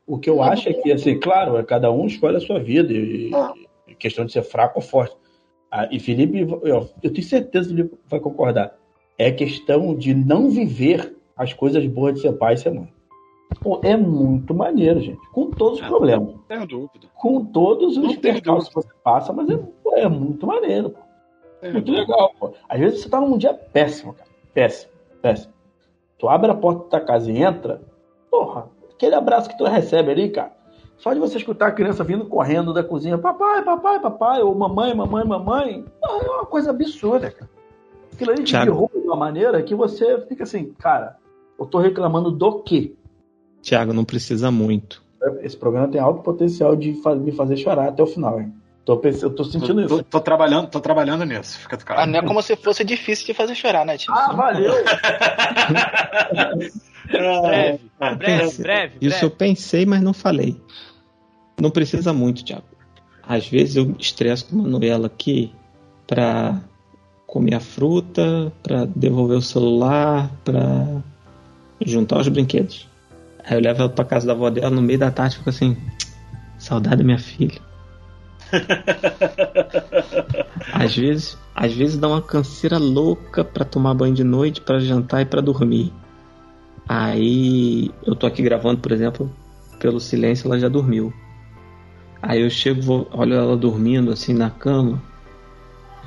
E: o que eu acho é que, assim, claro, é cada um escolhe a sua vida e,
B: Ah.
E: e questão de ser fraco ou forte. Ah, e Felipe, eu, eu tenho certeza que ele vai concordar. É questão de não viver as coisas boas de ser pai e ser mãe. Pô, é muito maneiro, gente. Com todos os
B: É.
E: problemas.
B: Não tenho dúvida.
E: Com todos os percalços que você passa, mas é, pô, é muito maneiro. Pô.
B: Tenho
E: Muito
B: dúvida.
E: legal, pô. Às vezes você tá num dia péssimo, cara. Péssimo, péssimo. Tu abre a porta da casa e entra, porra, aquele abraço que tu recebe ali, cara. Só de você escutar a criança vindo correndo da cozinha, papai, papai, papai, ou mamãe, mamãe, mamãe, é uma coisa absurda, cara. Aquilo ali te derruba de uma maneira que você fica assim, cara, eu tô reclamando do quê?
C: Thiago não precisa muito.
E: Esse programa tem alto potencial de fa- me fazer chorar até o final, hein? Tô, eu tô sentindo
B: Tô,
E: isso.
B: tô trabalhando, tô trabalhando nisso. Fica do
D: Ah, não é como se fosse difícil de fazer chorar, né, tio?
E: Ah, valeu!
F: Breve,
C: Eu
F: breve,
C: pensei-
F: breve.
C: Isso eu pensei, mas não falei. Não precisa muito, Thiago. Às vezes eu estresso com a Manuela aqui pra comer a fruta, pra devolver o celular, pra juntar os brinquedos. Aí eu levo ela pra casa da avó dela no meio da tarde e fico assim, saudade da minha filha. Às vezes, às vezes dá uma canseira louca pra tomar banho de noite, pra jantar e pra dormir. Aí eu tô aqui gravando, por exemplo, pelo silêncio ela já dormiu. Aí eu chego, vou, olho ela dormindo assim na cama.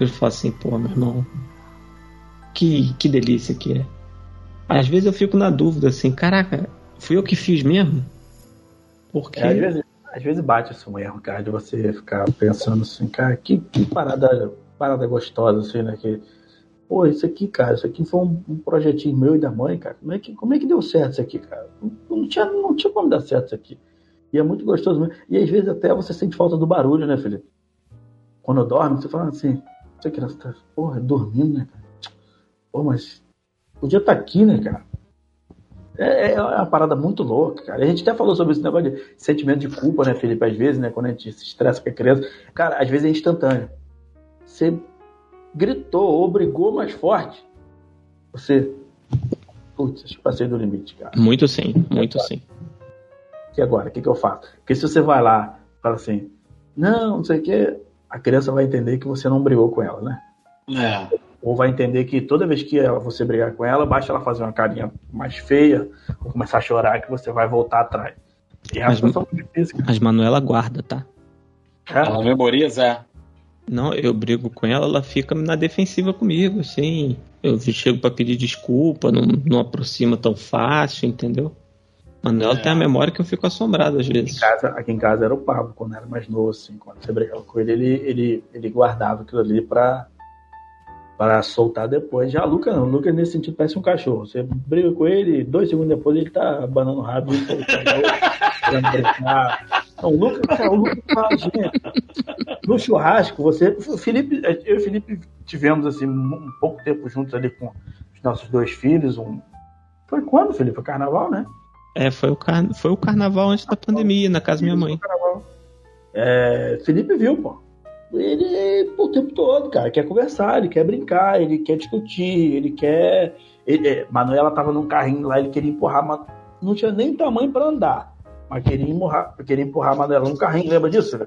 C: Eu falo assim, pô, meu irmão, que, que delícia que é. Às vezes eu fico na dúvida assim, caraca, fui eu que fiz mesmo? Porque.
E: É, às, vezes, às vezes bate assim, um erro, cara, de você ficar pensando assim, cara, que, que parada, parada gostosa, assim, né? Que, pô, isso aqui, cara, isso aqui foi um, um, projetinho meu e da mãe, cara. Como é que, como é que deu certo isso aqui, cara? Não, não, tinha, não tinha como dar certo isso aqui. E é muito gostoso mesmo. E às vezes até você sente falta do barulho, né, Felipe? Quando dorme, você fala assim, você que tá, porra, dormindo, né, cara? Pô, mas podia estar tá aqui, né, cara? É, é uma parada muito louca, cara. A gente até falou sobre esse negócio de sentimento de culpa, né, Felipe? Às vezes, né, quando a gente se estressa com a criança. Cara, às vezes é instantâneo. Você gritou ou brigou mais forte. Você. Putz, passei do limite, cara.
C: Muito sim, muito sim.
E: E agora? O que, que eu faço? Porque se você vai lá e fala assim, não, não sei o que, a criança vai entender que você não brigou com ela, né?
B: É.
E: Ou vai entender que toda vez que você brigar com ela, basta ela fazer uma carinha mais feia, ou começar a chorar, que você vai voltar atrás.
C: E é mas, difícil, mas Manuela guarda, tá?
B: É? Ela memoriza, é.
C: Não, eu brigo com ela, ela fica na defensiva comigo, assim. Eu chego para pedir desculpa, não, não aproxima tão fácil, entendeu? Manuel é. tem a memória que eu fico assombrado às vezes.
E: Aqui em, casa, aqui em casa era o Pablo, quando era mais novo, assim, quando você brigava com ele, ele, ele, ele guardava aquilo ali pra, pra soltar depois. Já a Luca não, o Luca nesse sentido parece um cachorro. Você briga com ele, dois segundos depois ele tá abanando o rabo e Não, o Lucas, cara, o Lucas fala, gente, no churrasco, você. O Felipe, eu e o Felipe tivemos assim um pouco tempo juntos ali com os nossos dois filhos. Um... Foi quando, Felipe? Foi carnaval, né?
C: É, foi o, car... foi o carnaval antes da pandemia, na casa da minha mãe.
E: É, Felipe viu, pô. Ele, pô, o tempo todo, cara, quer conversar, ele quer brincar, ele quer discutir, ele quer. Ele, é, Manuela tava num carrinho lá, ele queria empurrar, mas não tinha nem tamanho para andar. Mas queria empurrar, queria empurrar a Manuela num carrinho, lembra disso?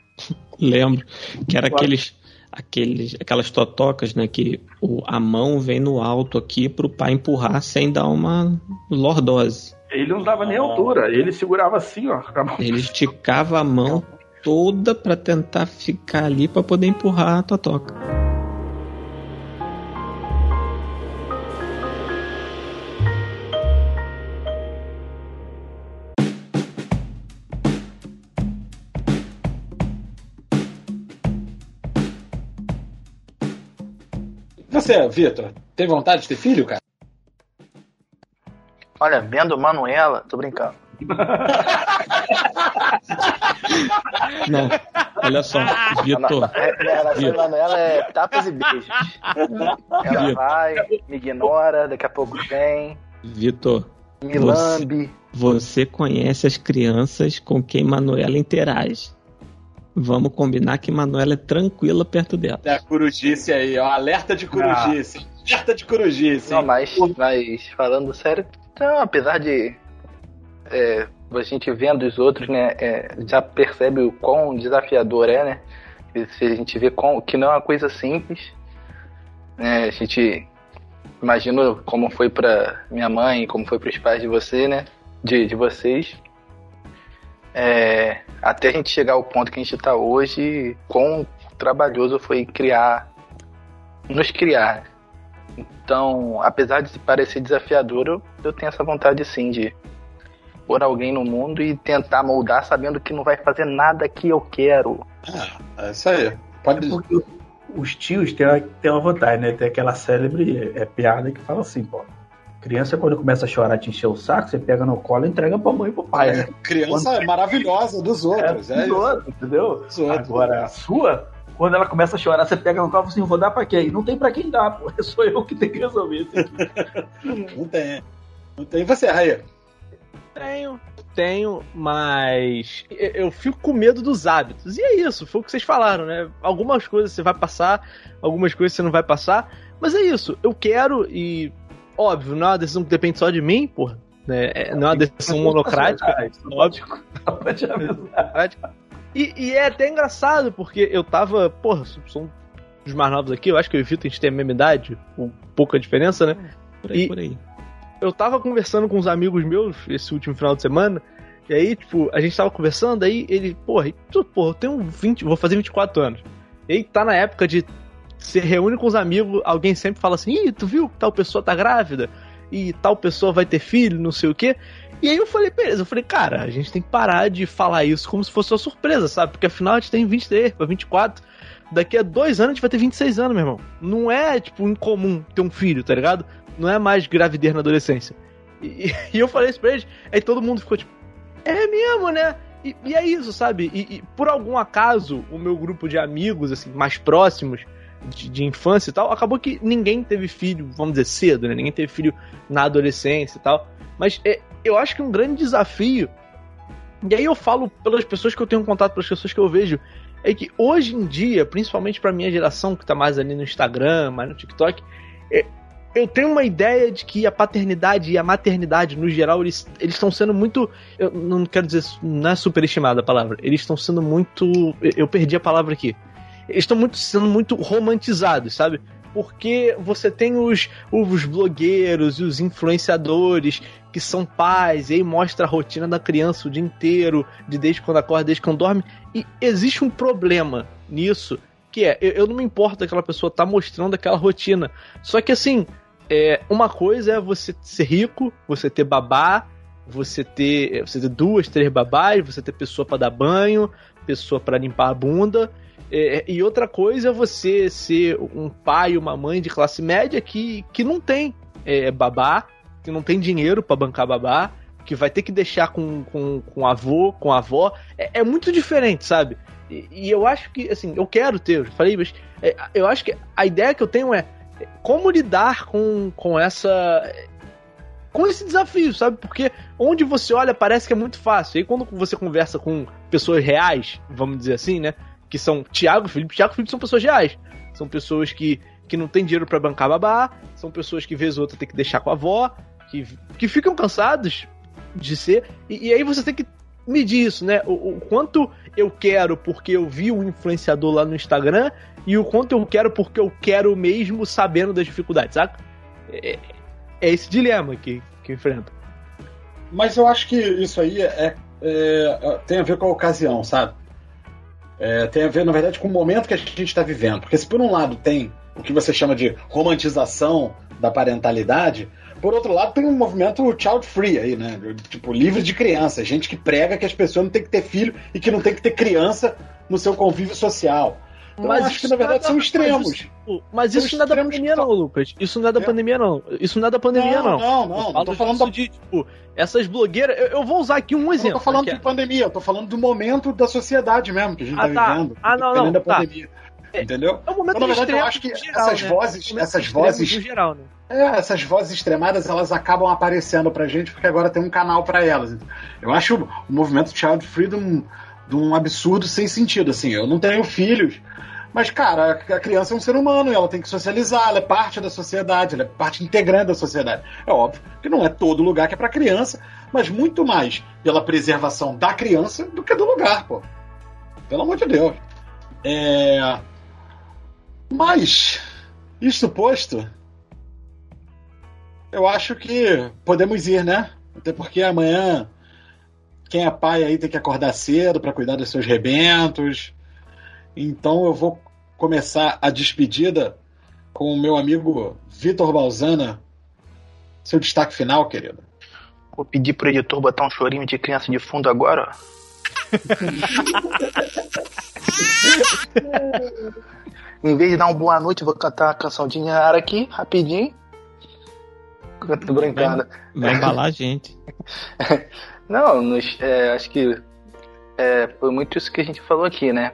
C: Lembro. Que era aqueles aqueles, aquelas totocas, né? Que o, a mão vem no alto aqui pro pai empurrar sem dar uma lordose.
E: Ele não dava nem altura, ele segurava assim, ó.
C: Ele esticava a mão toda para tentar ficar ali para poder empurrar a totoca.
B: Você, Vitor, tem vontade de ter filho, cara?
D: Olha, vendo Manuela, tô brincando.
C: Não, olha só, Vitor.
D: A relação Manuela é tapas e beijos. Ela Vitor. vai, me ignora, daqui a pouco vem.
C: Vitor.
D: Me lambe.
C: Você conhece as crianças com quem Manuela interage. Vamos combinar que Manuela é tranquila perto dela.
B: É a corujice aí, ó. Alerta de corujice. Ah. Alerta de corujice.
D: Não, mas, mas falando sério, então, apesar de é, a gente vendo os outros, né, é, já percebe o quão desafiador é, né? Se a gente vê com, que não é uma coisa simples, né? A gente imagina como foi para minha mãe, como foi para os pais de você, né? De, de vocês. É, até a gente chegar ao ponto que a gente está hoje, quão trabalhoso foi criar, nos criar. Então, apesar de parecer desafiador, eu, eu tenho essa vontade sim de pôr alguém no mundo e tentar moldar sabendo que não vai fazer nada que eu quero.
B: É, é isso aí. Pode... É porque
E: os tios têm uma, têm uma vantagem, né? Tem aquela célebre é, piada que fala assim, pô. Criança, quando começa a chorar, te encher o saco, você pega no colo e entrega pra mãe e pro pai, né?
B: Criança quando... é maravilhosa dos outros, é. é
E: dos outros, entendeu? Dos outros, Agora, a sua, quando ela começa a chorar, você pega no colo e fala assim, vou dar pra quem? Não tem pra quem dar, pô. Sou eu que tenho que resolver isso
B: aqui. não tem. Não tem. E você, Raia?
F: Tenho, tenho, mas eu fico com medo dos hábitos. E é isso, foi o que vocês falaram, né? Algumas coisas você vai passar, algumas coisas você não vai passar. Mas é isso, eu quero e. Óbvio, não é uma decisão que depende só de mim, porra. Né? É, não é uma decisão monocrática.
E: Lógico.
F: E, e, é até engraçado, porque eu tava. Porra, são os mais novos aqui, eu acho que eu evito a gente ter a mesma idade, com pouca diferença, né?
C: Por aí,
F: E-
C: por aí.
F: Eu tava conversando com uns amigos meus esse último final de semana. E aí, tipo, a gente tava conversando, aí ele, porra, tu, porra, eu tenho 20, vou fazer 24 anos. E aí tá na época de se reúne com os amigos, alguém sempre fala assim: Ih, tu viu que tal pessoa tá grávida? E tal pessoa vai ter filho, não sei o quê. E aí eu falei, beleza, eu falei, cara, a gente tem que parar de falar isso como se fosse uma surpresa, sabe? Porque afinal a gente tem 23 pra 24. Daqui a dois anos a gente vai ter 26 anos, meu irmão. Não é, tipo, incomum ter um filho, tá ligado? Não é mais gravidez na adolescência. E, e eu falei isso pra eles, aí todo mundo ficou tipo, é mesmo, né? E, e é isso, sabe? E, e por algum acaso, o meu grupo de amigos, assim, mais próximos, de, de infância e tal, acabou que ninguém teve filho, vamos dizer, cedo, né? Ninguém teve filho na adolescência e tal. Mas é, eu acho que um grande desafio, e aí eu falo pelas pessoas que eu tenho contato, pelas pessoas que eu vejo, é que hoje em dia, principalmente pra minha geração que tá mais ali no Instagram, mais no TikTok, é, eu tenho uma ideia de que a paternidade e a maternidade, no geral, eles estão sendo muito. Eu não quero dizer, não é superestimada a palavra. Eles estão sendo muito. eu- perdi a palavra aqui. Eles estão muito, sendo muito romantizados, sabe? Porque você tem os, os blogueiros e os influenciadores que são pais, e aí mostra a rotina da criança o dia inteiro, de desde quando acorda, desde quando dorme. E existe um problema nisso, que é, eu, eu não me importo daquela pessoa tá mostrando aquela rotina. Só que assim, é, uma coisa é você ser rico, você ter babá, você ter, você ter duas, três babás, você ter pessoa pra dar banho, pessoa pra limpar a bunda. É, e outra coisa é você ser um pai, uma mãe de classe média que, que não tem é, babá, que não tem dinheiro pra bancar babá, que vai ter que deixar com, com, com avô, com avó. É, é muito diferente, sabe? E, e eu acho que, assim, eu quero ter, eu falei, mas é, eu acho que a ideia que eu tenho é como lidar com, com essa. com esse desafio, sabe? Porque onde você olha parece que é muito fácil. E quando você conversa com pessoas reais, vamos dizer assim, né? Que são Tiago Felipe. Tiago Felipe são pessoas reais. São pessoas que, que não têm dinheiro pra bancar babá. São pessoas que, vez ou outra, tem que deixar com a avó. Que, que ficam cansados de ser. E, e aí você tem que medir isso, né? O, o quanto eu quero porque eu vi um influenciador lá no Instagram e o quanto eu quero porque eu quero mesmo sabendo das dificuldades, saca? É, é esse dilema que, que eu enfrento.
B: Mas eu acho que isso aí é, é- tem a ver com a ocasião, sabe? É, tem a ver, na verdade, com o momento que a gente está vivendo. Porque se por um lado tem o que você chama de romantização da parentalidade, por outro lado tem um movimento child free aí, né? Tipo, livre de criança. Gente que prega que as pessoas não têm que ter filho e que não tem que ter criança no seu convívio social. Então, eu acho que, na verdade, são extremos.
F: Mas isso, mas isso não é da pandemia,
B: que
F: não, Lucas. Isso não é da
B: É.
F: pandemia, não. Isso não é da pandemia, não.
B: Não, não,
F: Eu
B: não.
F: Falo
B: tô falando da
F: de, tipo, essas blogueiras. Eu, eu vou usar aqui um
B: Eu não
F: exemplo.
B: tô falando
F: é-
B: de pandemia, eu tô falando do momento da sociedade mesmo que a gente
F: Ah,
B: tá,
F: tá.
B: vivendo.
F: Ah, não, não,
B: da
F: tá.
B: pandemia. Entendeu?
F: É um momento
B: Então, na verdade, eu acho que
F: geral,
B: essas
F: né?
B: vozes,
F: Momento
B: essas
F: extremo
B: vozes,
F: geral, né?
B: é, essas vozes extremadas, elas acabam aparecendo pra gente porque agora tem um canal pra elas. Eu acho o movimento Child Freedom de um absurdo sem sentido, assim. Eu não tenho filhos, mas, cara, a criança é um ser humano e ela tem que socializar, ela é parte da sociedade, ela é parte integrante da sociedade. É óbvio que não é todo lugar que é pra criança, mas muito mais pela preservação da criança do que do lugar, pô. Pelo amor de Deus. É... Mas, isto posto, eu acho que podemos ir, né? Até porque amanhã quem é pai aí tem que acordar cedo para cuidar dos seus rebentos. Então eu vou começar a despedida com o meu amigo Vitor Balzana. Seu destaque final, querido.
D: Vou pedir pro editor botar um chorinho de criança de fundo agora, ó. em vez de dar uma boa noite, eu vou cantar uma canção de Nara aqui, rapidinho. Tô brincando.
C: Vai embalar a gente.
D: Não, nos- é, acho que é, foi muito isso que a gente falou aqui, né?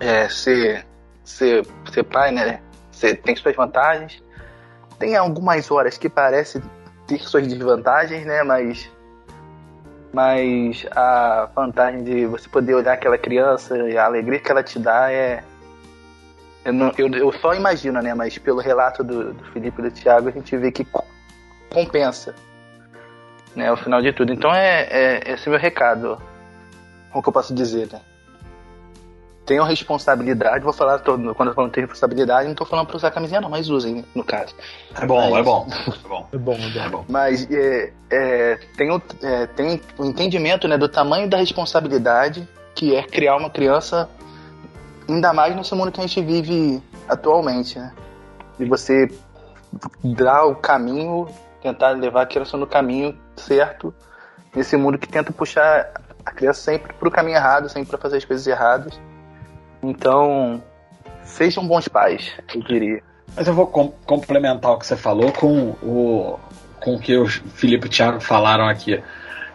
D: É, ser, ser, ser pai, né? Ser- tem suas vantagens. Tem algumas horas que parece ter suas desvantagens, né? Mas, mas a vantagem de você poder olhar aquela criança e a alegria que ela te dá é. Eu, não- eu, eu só imagino, né? Mas pelo relato do, do Felipe e do Thiago, a gente vê que co- compensa né, ao final de tudo. Então é, é esse é meu recado, o que eu posso dizer, né? tenham responsabilidade. Vou falar, tô, quando eu falo ter responsabilidade, não tô falando pra usar camisinha, não, mas usem, no caso.
B: É bom,
D: Mas-
B: é bom. É bom.
F: É bom, é bom.
B: É bom.
D: Mas é, é, tem, o, é, tem o entendimento né, do tamanho da responsabilidade que é criar uma criança, ainda mais nesse mundo que a gente vive atualmente, né? E você dar o caminho, tentar levar a criança no caminho certo, nesse mundo que tenta puxar a criança sempre pro caminho errado, sempre para fazer as coisas erradas. Então, sejam bons pais, eu diria.
B: Mas eu vou com- complementar o que você falou com o, com o que o Felipe e o Thiago falaram aqui.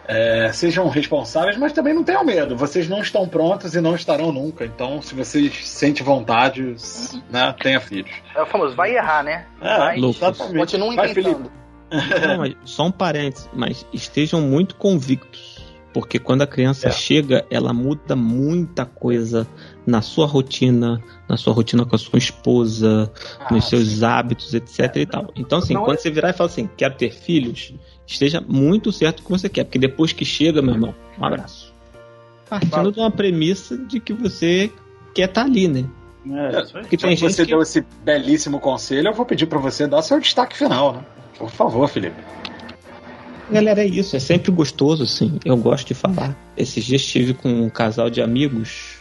B: É, sejam responsáveis, mas também não tenham medo. Vocês não estão prontos e não estarão nunca. Então, se vocês sentem vontade, né, tenha filhos.
D: É o famoso, vai errar, né?
B: É,
D: Mas
B: exatamente.
D: Continuem
B: Vai, Felipe.
C: Não, mas só um parênteses, mas estejam muito convictos. Porque quando a criança
E: É.
C: chega, ela muda muita coisa na sua rotina, na sua rotina com a sua esposa,
B: Ah,
C: nos seus hábitos, etc e tal. Então, assim,
E: Não
C: quando
E: é-
C: você virar e falar assim, quero ter filhos, esteja muito certo o que você quer. Porque depois que chega, meu irmão, um abraço. Partindo de uma premissa de que você quer estar ali, né?
E: É, isso aí.
C: Porque
B: Já
C: tem
B: você
C: gente que...
B: deu esse belíssimo conselho, eu vou pedir pra você dar seu destaque final, né? Por favor, Felipe.
C: Galera, é isso, é sempre gostoso, assim. Eu gosto de falar. Esses dias estive com um casal de amigos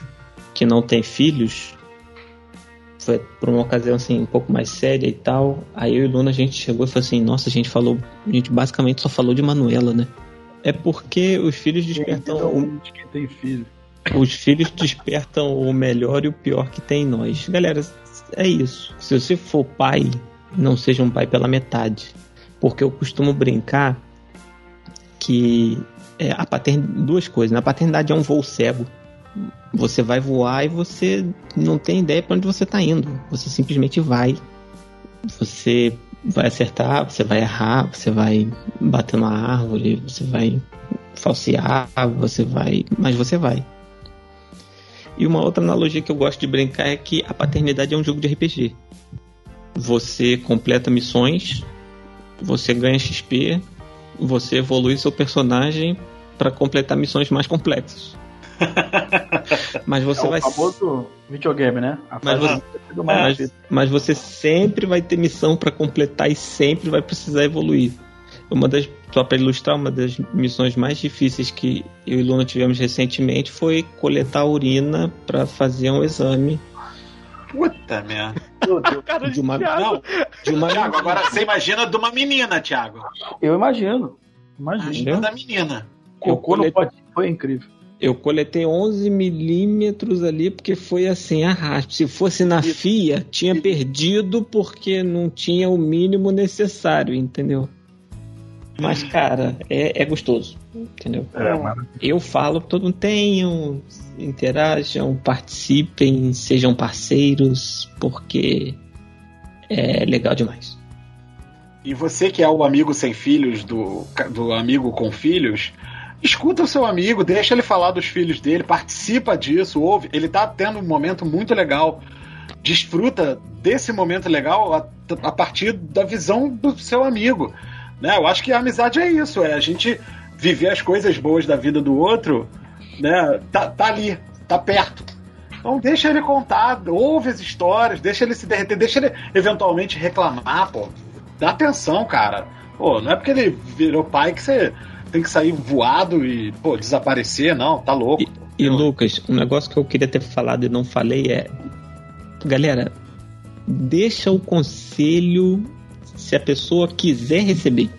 C: que não tem filhos. Foi por uma ocasião assim, um pouco mais séria e tal. Aí eu e Luna a gente chegou e falou assim: Nossa, a gente falou. A gente basicamente só falou de Manuela, né? É porque os filhos despertam. o-
E: de quem tem filho.
C: os filhos despertam o melhor e o pior que tem em nós. Galera, é isso. Se você for pai, não seja um pai pela metade. Porque eu costumo brincar que é, a paternidade. Duas coisas. Na paternidade é um voo cego. Você vai voar e você não tem ideia para onde você está indo. Você simplesmente vai. Você vai acertar, você vai errar, você vai bater na árvore, você vai falsear, você vai. Mas você vai. E uma outra analogia que eu gosto de brincar é que a paternidade é um jogo de RPG. Você completa missões, você ganha XP, você evolui seu personagem para completar missões mais complexas. Mas você
E: é
C: vai
E: o famoso videogame, né? A
C: Mas você-
E: do mais
C: mas, mas você sempre vai ter missão para completar e sempre vai precisar evoluir. Uma das, só para ilustrar, uma das missões mais difíceis que eu e Luna tivemos recentemente foi coletar urina para fazer um exame
B: Puta merda.
E: Meu Deus,
F: Cara
C: de uma,
B: Não,
C: de uma
B: Thiago, agora você imagina de uma menina, Thiago.
E: Eu imagino. Imagino.
B: Imagina da menina.
E: Cocô no
C: colei-
E: potinho foi incrível.
C: Eu coletei 11 milímetros ali porque foi assim, arrasto. Se fosse na FIA, tinha perdido porque não tinha o mínimo necessário, entendeu? Mas, cara, é, é gostoso, entendeu?
E: É, mano.
C: Eu falo, todo mundo tenham, interajam, participem, sejam parceiros, porque é legal demais.
B: E você que é o amigo sem filhos, do, do amigo com filhos, escuta o seu amigo, deixa ele falar dos filhos dele, participa disso, ouve. Ele tá tendo um momento muito legal. Desfruta desse momento legal a, a partir da visão do seu amigo. Né? Eu acho que a amizade é isso, é a gente viver as coisas boas da vida do outro, né? Tá, tá ali, tá perto. Então deixa ele contar, ouve as histórias, deixa ele se derreter, deixa ele eventualmente reclamar, pô. Dá atenção, cara. Pô, não é porque ele virou pai que você tem que sair voado e, pô, desaparecer, não, tá louco.
C: E
B: Eu-
C: Lucas, um negócio que eu queria ter falado e não falei é. Galera, deixa o conselho se a pessoa quiser receber.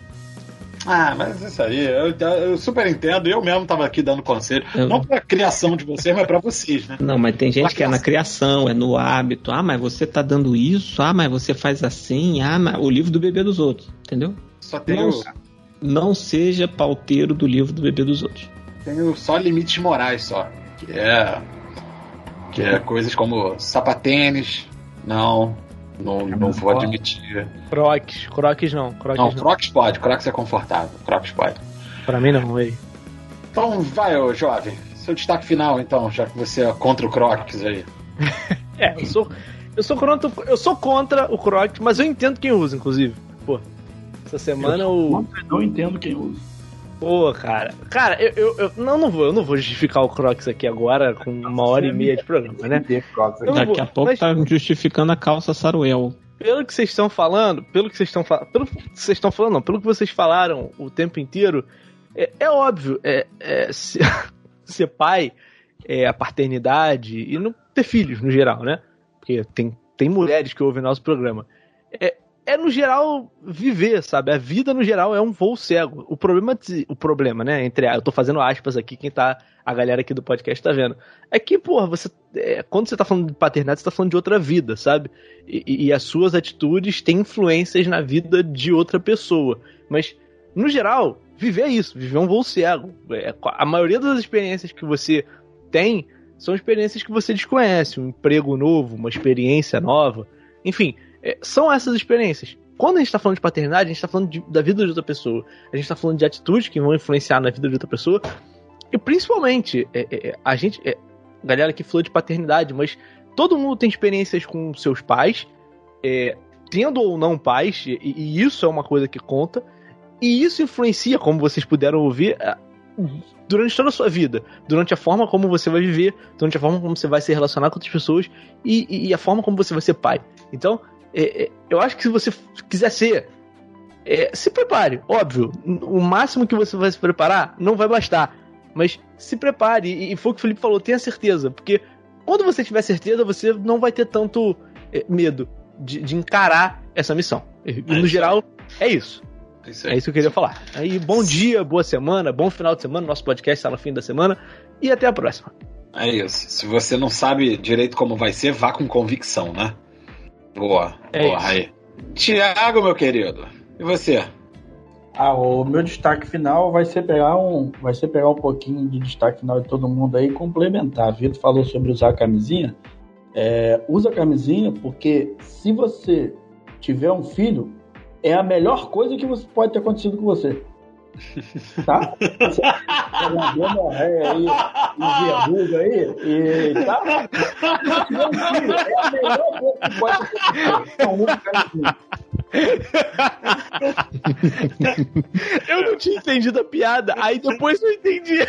B: Ah, mas isso aí, eu, eu super entendo, eu mesmo tava aqui dando conselho.
C: Eu-
B: Não pra criação de vocês, mas pra vocês, né?
C: Não, mas tem gente
B: Pra
C: que é na
B: criação.
C: é no hábito. Ah, mas você tá dando isso. Ah, mas você faz assim. Ah, mas o livro do bebê dos outros, entendeu?
B: Só tenho,
C: Não, não seja pauteiro do livro do bebê dos outros.
B: tenho só limites morais só. Que é. Que é coisas como sapatênis. Não. Não, não vou admitir.
F: Crocs. Crocs não. Crocs
B: Não,
F: não.
B: Crocs pode, Crocs é confortável. Crocs pode.
F: Pra mim não, ei.
B: Então vai, ô jovem. Seu destaque final, então, já que você é contra o Crocs aí.
F: É, eu sou. Eu sou contra, eu sou contra o Crocs, mas eu entendo quem usa, inclusive. Pô, essa semana o.
E: Não, não entendo quem usa.
F: Pô, cara. Cara, eu, eu, eu, não, não vou, eu não vou justificar o Crocs aqui agora com uma hora e meia de programa, né?
C: Daqui a pouco mas, tá justificando a calça Saruel.
F: Pelo que vocês estão falando, pelo que vocês estão falando, pelo que vocês estão falando, não, pelo que vocês falaram o tempo inteiro, é, é óbvio, é, é se, ser pai, é, a paternidade e não ter filhos no geral, né? Porque tem, tem mulheres que ouvem nosso programa. É, é no geral viver, sabe? A vida no geral é um voo cego. O problema, o problema, né? Entre eu tô fazendo aspas aqui, quem tá a galera aqui do podcast tá vendo. É que, porra, você é, quando você tá falando de paternidade, você tá falando de outra vida, sabe? E, e, as suas atitudes têm influências na vida de outra pessoa. Mas no geral, viver é isso, viver é um voo cego. É, a maioria das experiências que você tem são experiências que você desconhece, um emprego novo, uma experiência nova, enfim, é, são essas experiências. Quando a gente está falando de paternidade, a gente está falando de, da vida de outra pessoa. A gente está falando de atitudes que vão influenciar na vida de outra pessoa. E principalmente, é, é, é a gente. É, galera que falou de paternidade, mas todo mundo tem experiências com seus pais, é, tendo ou não pais, e, e, isso é uma coisa que conta. E isso influencia, como vocês puderam ouvir, durante toda a sua vida, durante a forma como você vai viver, durante a forma como você vai se relacionar com outras pessoas e, e a forma como você vai ser pai. Então, é, é, eu acho que se você quiser ser, é, se prepare, óbvio. O máximo que você vai se preparar não vai bastar, mas se prepare. E, e foi o que o Felipe falou, tenha certeza, porque quando você tiver certeza, você não vai ter tanto é, medo de, de, encarar essa missão. E, no geral, é isso. Isso é isso que eu queria falar. Aí, bom dia, boa semana, bom final de semana. Nosso podcast está no fim da semana. E até a próxima.
B: É isso. Se você não sabe direito como vai ser, vá com convicção, né? Boa. É boa, isso. aí. Tiago, meu querido. E você?
E: Ah, o meu destaque final vai ser pegar um, vai ser pegar um pouquinho de destaque final de todo mundo aí e complementar. Vitor falou sobre usar a camisinha. É, usa a camisinha porque se você tiver um filho, é a melhor coisa que você pode ter acontecido com você. Tá? Você tá hemorreia aí, e verruga aí, e tá? filho, é a melhor coisa que pode acontecer.
F: É eu não tinha entendido a piada, aí depois eu entendi.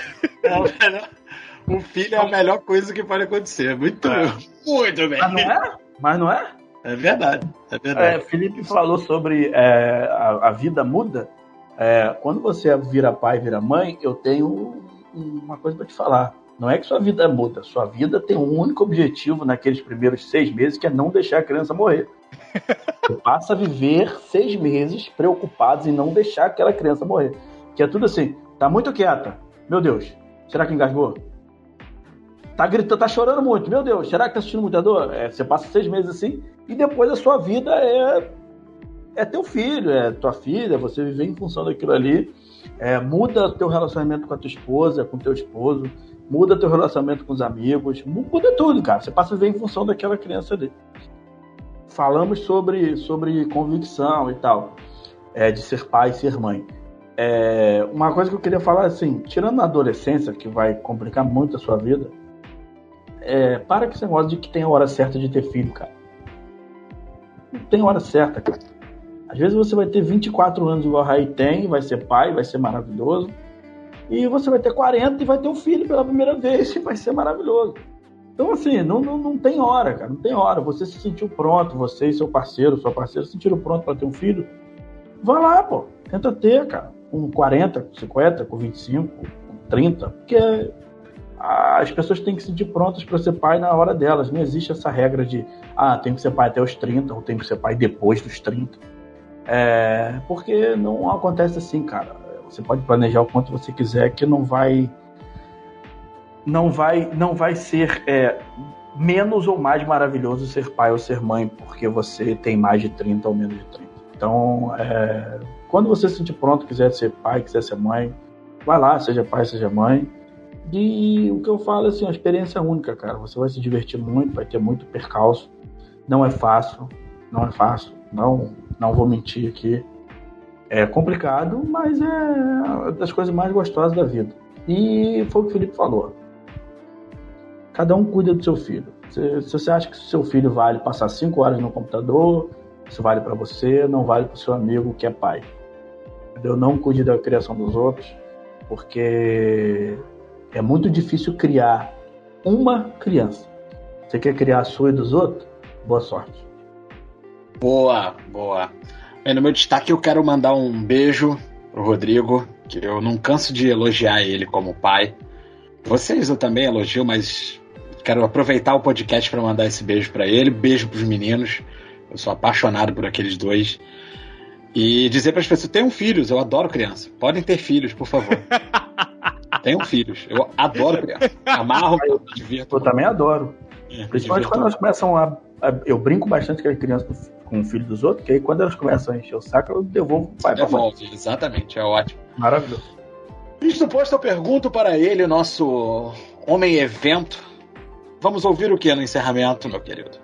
B: o filho é a melhor coisa que pode acontecer. Muito, é. muito bem.
E: Mas não é? Mas não é?
B: É verdade, é verdade. É,
E: Felipe falou sobre é, a, a, vida muda. É, quando você vira pai, vira mãe, eu tenho uma coisa para te falar. Não é que sua vida muda, sua vida tem um único objetivo naqueles primeiros seis meses, que é não deixar a criança morrer. Você passa a viver seis meses preocupados em não deixar aquela criança morrer. Que é tudo assim, tá muito quieta. Meu Deus, será que engasgou? tá gritando, tá chorando muito. Meu Deus, será que tá sentindo muita dor? É, você passa seis meses assim e depois a sua vida é é teu filho, é tua filha, você viver em função daquilo ali. É, muda teu relacionamento com a tua esposa, com teu esposo, muda teu relacionamento com os amigos, muda tudo, cara. Você passa a viver em função daquela criança ali. Falamos sobre, sobre convicção e tal, é, de ser pai e ser mãe. É, uma coisa que eu queria falar assim, tirando a adolescência, que vai complicar muito a sua vida, é, para com esse negócio de que tem a hora certa de ter filho, cara. Não tem hora certa, cara. Às vezes você vai ter 24 anos igual a Raí tem, vai ser pai, vai ser maravilhoso. E você vai ter 40 e vai ter um filho pela primeira vez e vai ser maravilhoso. Então, assim, não, não, não tem hora, cara. Não tem hora. Você se sentiu pronto, você e seu parceiro, sua parceira se sentiram pronto para ter um filho. Vai lá, pô. Tenta ter, cara. Com 40, com 50, com 25, com 30. Porque as pessoas têm que se sentir prontas para ser pai na hora delas. Não existe essa regra de, ah, tem que ser pai até os 30 ou tem que ser pai depois dos 30. É, porque não acontece assim, cara. Você pode planejar o quanto você quiser que não vai não vai não vai ser é, menos ou mais maravilhoso ser pai ou ser mãe porque você tem mais de 30 ou menos de 30. Então, é, quando você se sentir pronto, quiser ser pai, quiser ser mãe, vai lá, seja pai, seja mãe. E o que eu falo assim, é uma experiência única, cara. Você vai se divertir muito, vai ter muito percalço. Não é fácil, não é fácil. Não, não vou mentir aqui. É complicado, mas é das coisas mais gostosas da vida. E foi o que o Felipe falou. Cada um cuida do seu filho. Se, se você acha que seu filho vale passar cinco horas no computador, isso vale para você, não vale para seu amigo que é pai. Entendeu? Não cuide da criação dos outros Porque é muito difícil criar uma criança. Você quer criar a sua e dos outros? Boa sorte.
B: Boa, boa. Bem, no meu destaque eu quero mandar um beijo pro Rodrigo, que eu não canso de elogiar ele como pai. Vocês eu também elogio, mas quero aproveitar o podcast para mandar esse beijo para ele. Beijo pros meninos. Eu sou apaixonado por aqueles dois. E dizer para as pessoas: tenham filhos, eu adoro criança. Podem ter filhos, por favor. tenham filhos. Eu adoro criança. Amarro, eu divirto.
E: Eu também adoro.
B: É,
E: Principalmente quando elas começam a, a- Eu brinco bastante com as crianças com o filho dos outros, que aí quando elas começam a encher o saco, eu devolvo pro pai. pra mãe.
B: Devolve, exatamente, é ótimo.
E: Maravilhoso.
B: Isto posto, eu pergunto para ele, o nosso homem evento. Vamos ouvir o que no encerramento, meu querido?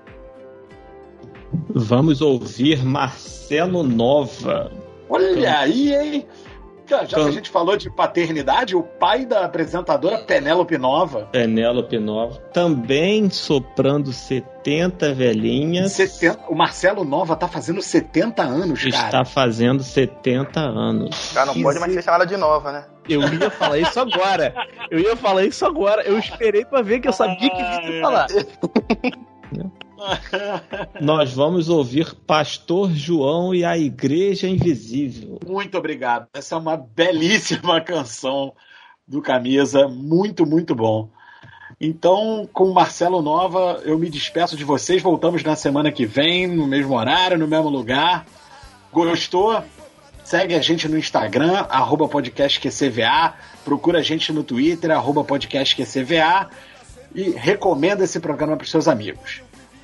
C: Vamos ouvir Marcelo Nova.
B: Olha aí, hein? Já, já que a
C: Então-
B: gente falou de paternidade, o pai da apresentadora Penélope Nova,
C: Penélope Nova. Também soprando 70 velhinhas.
B: 70, o Marcelo Nova tá fazendo 70 anos, cara.
C: Está fazendo 70 anos.
D: Cara, não pode mais ser chamada de nova, né?
F: Eu ia falar isso agora. Eu ia falar isso agora. Eu esperei pra ver que eu sabia que ia falar.
C: Nós vamos ouvir Pastor João e a Igreja Invisível.
B: Muito obrigado. Essa é uma belíssima canção do Camisa, muito, muito bom. Então, com o Marcelo Nova, eu me despeço de vocês. Voltamos na semana que vem, no mesmo horário, no mesmo lugar. Gostou? Segue a gente no Instagram, arroba podcastqcva. Procura a gente no Twitter, arroba podcastqcva. E recomenda esse programa para seus amigos.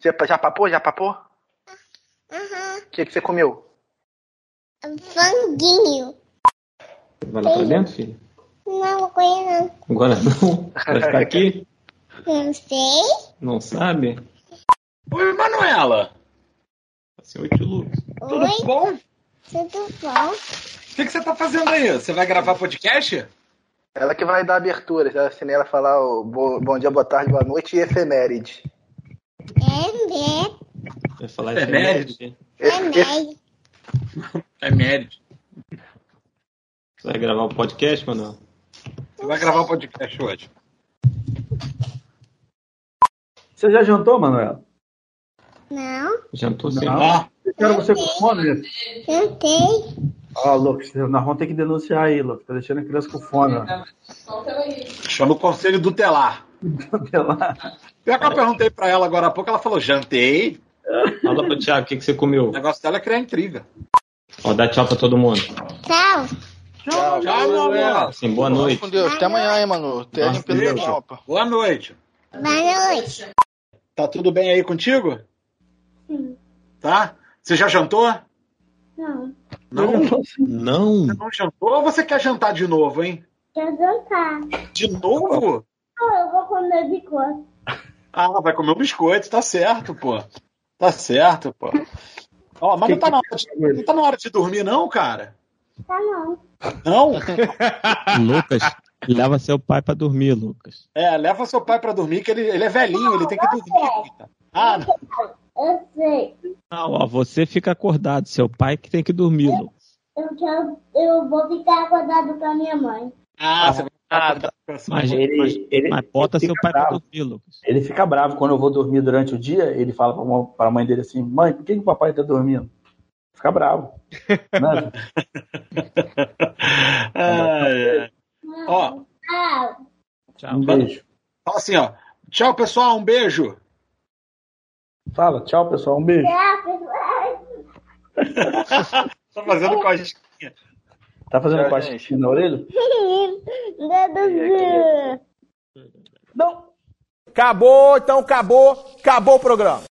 D: Você já papou? Já papou?
G: Aham.
D: O que, que você comeu?
G: Franguinho.
C: Vai lá pra dentro, filho?
G: Não conheço.
C: Agora não? Vai ficar aqui?
G: Não sei.
C: Não sabe?
B: Oi, Manuela.
C: Assim, oi, tio Lucas.
B: Tudo
G: Oi,
B: bom?
G: tudo bom?
B: O que, que você tá fazendo aí? Você vai gravar podcast?
D: Ela que vai dar abertura. Já assinei ela falar o bo- bom dia, boa tarde, boa noite e efeméride.
G: É mesmo.
C: Vai falar
B: É
C: efeméride?
G: É
D: Efe-
G: mesmo.
B: É mérito.
C: Você vai gravar o podcast, Manuel?
B: Você vai gravar o podcast hoje.
E: Você já jantou, Manuela?
G: Não,
C: Jantou.
E: Não.
B: Ó,
E: Eu quero você com fome.
G: tentei.
E: Ó, Lucas, nós vamos ter que denunciar aí, Lucas. Tá deixando a criança com fome. ó.
B: chama o conselho tutelar.
E: Sei lá.
B: Pior que eu perguntei pra ela agora há pouco, ela falou, jantei.
C: Fala pro Thiago o que, que você comeu.
B: O negócio dela é criar intriga.
C: Ó, dá tchau pra todo mundo.
G: Tchau.
D: Tchau,
B: Tchau, meu amor.
C: Assim, boa noite.
D: Com Deus. Até amanhã, hein, mano. Até
C: Nossa,
D: limpeza
B: Deus.
D: da Copa.
B: Boa noite.
G: Boa noite.
B: Tá tudo bem aí contigo? Tá? Você já jantou?
G: Não.
B: Não?
C: Não.
B: Você não jantou ou você quer jantar de novo, hein?
G: Quer jantar?
B: De novo?
G: Eu vou comer biscoito.
B: Ah, vai comer um biscoito, tá certo, pô. Tá certo, pô. Ó, mas não tá, na hora de, não tá na hora de dormir, não, cara?
G: Tá não.
B: Não?
C: Lucas, leva seu pai pra dormir, Lucas.
B: É, leva seu pai pra dormir, que ele, ele é velhinho, ele tem que dormir. Rita. Ah, não.
G: Eu sei.
C: Não, ó, você fica acordado. Seu pai que tem que dormir, Lucas.
G: Eu, quero, eu vou ficar acordado com a minha mãe.
B: ah você vai
F: Ah,
B: com essa-
C: Mas,
E: Ele,
C: mas,
E: ele,
C: mas bota
E: ele
C: seu
E: fica
C: pai pra
E: bravo.
C: dormir, Lucas.
E: Ele fica bravo quando eu vou dormir durante o dia. Ele fala pra, uma- pra mãe dele assim: Mãe, por que, que o papai tá dormindo? Fica bravo. Né?
B: Ah, é. Ó,
G: Tchau.
E: Um beijo.
B: fala assim, ó. Tchau, pessoal, um beijo.
E: Fala, tchau, pessoal. Um beijo.
G: Tchau, pessoal.
B: Tô fazendo cosquinha.
E: Tá fazendo
D: Tchau,
E: cosquinha
D: gente.
E: na orelha? Não.
H: Acabou, então acabou, acabou o programa.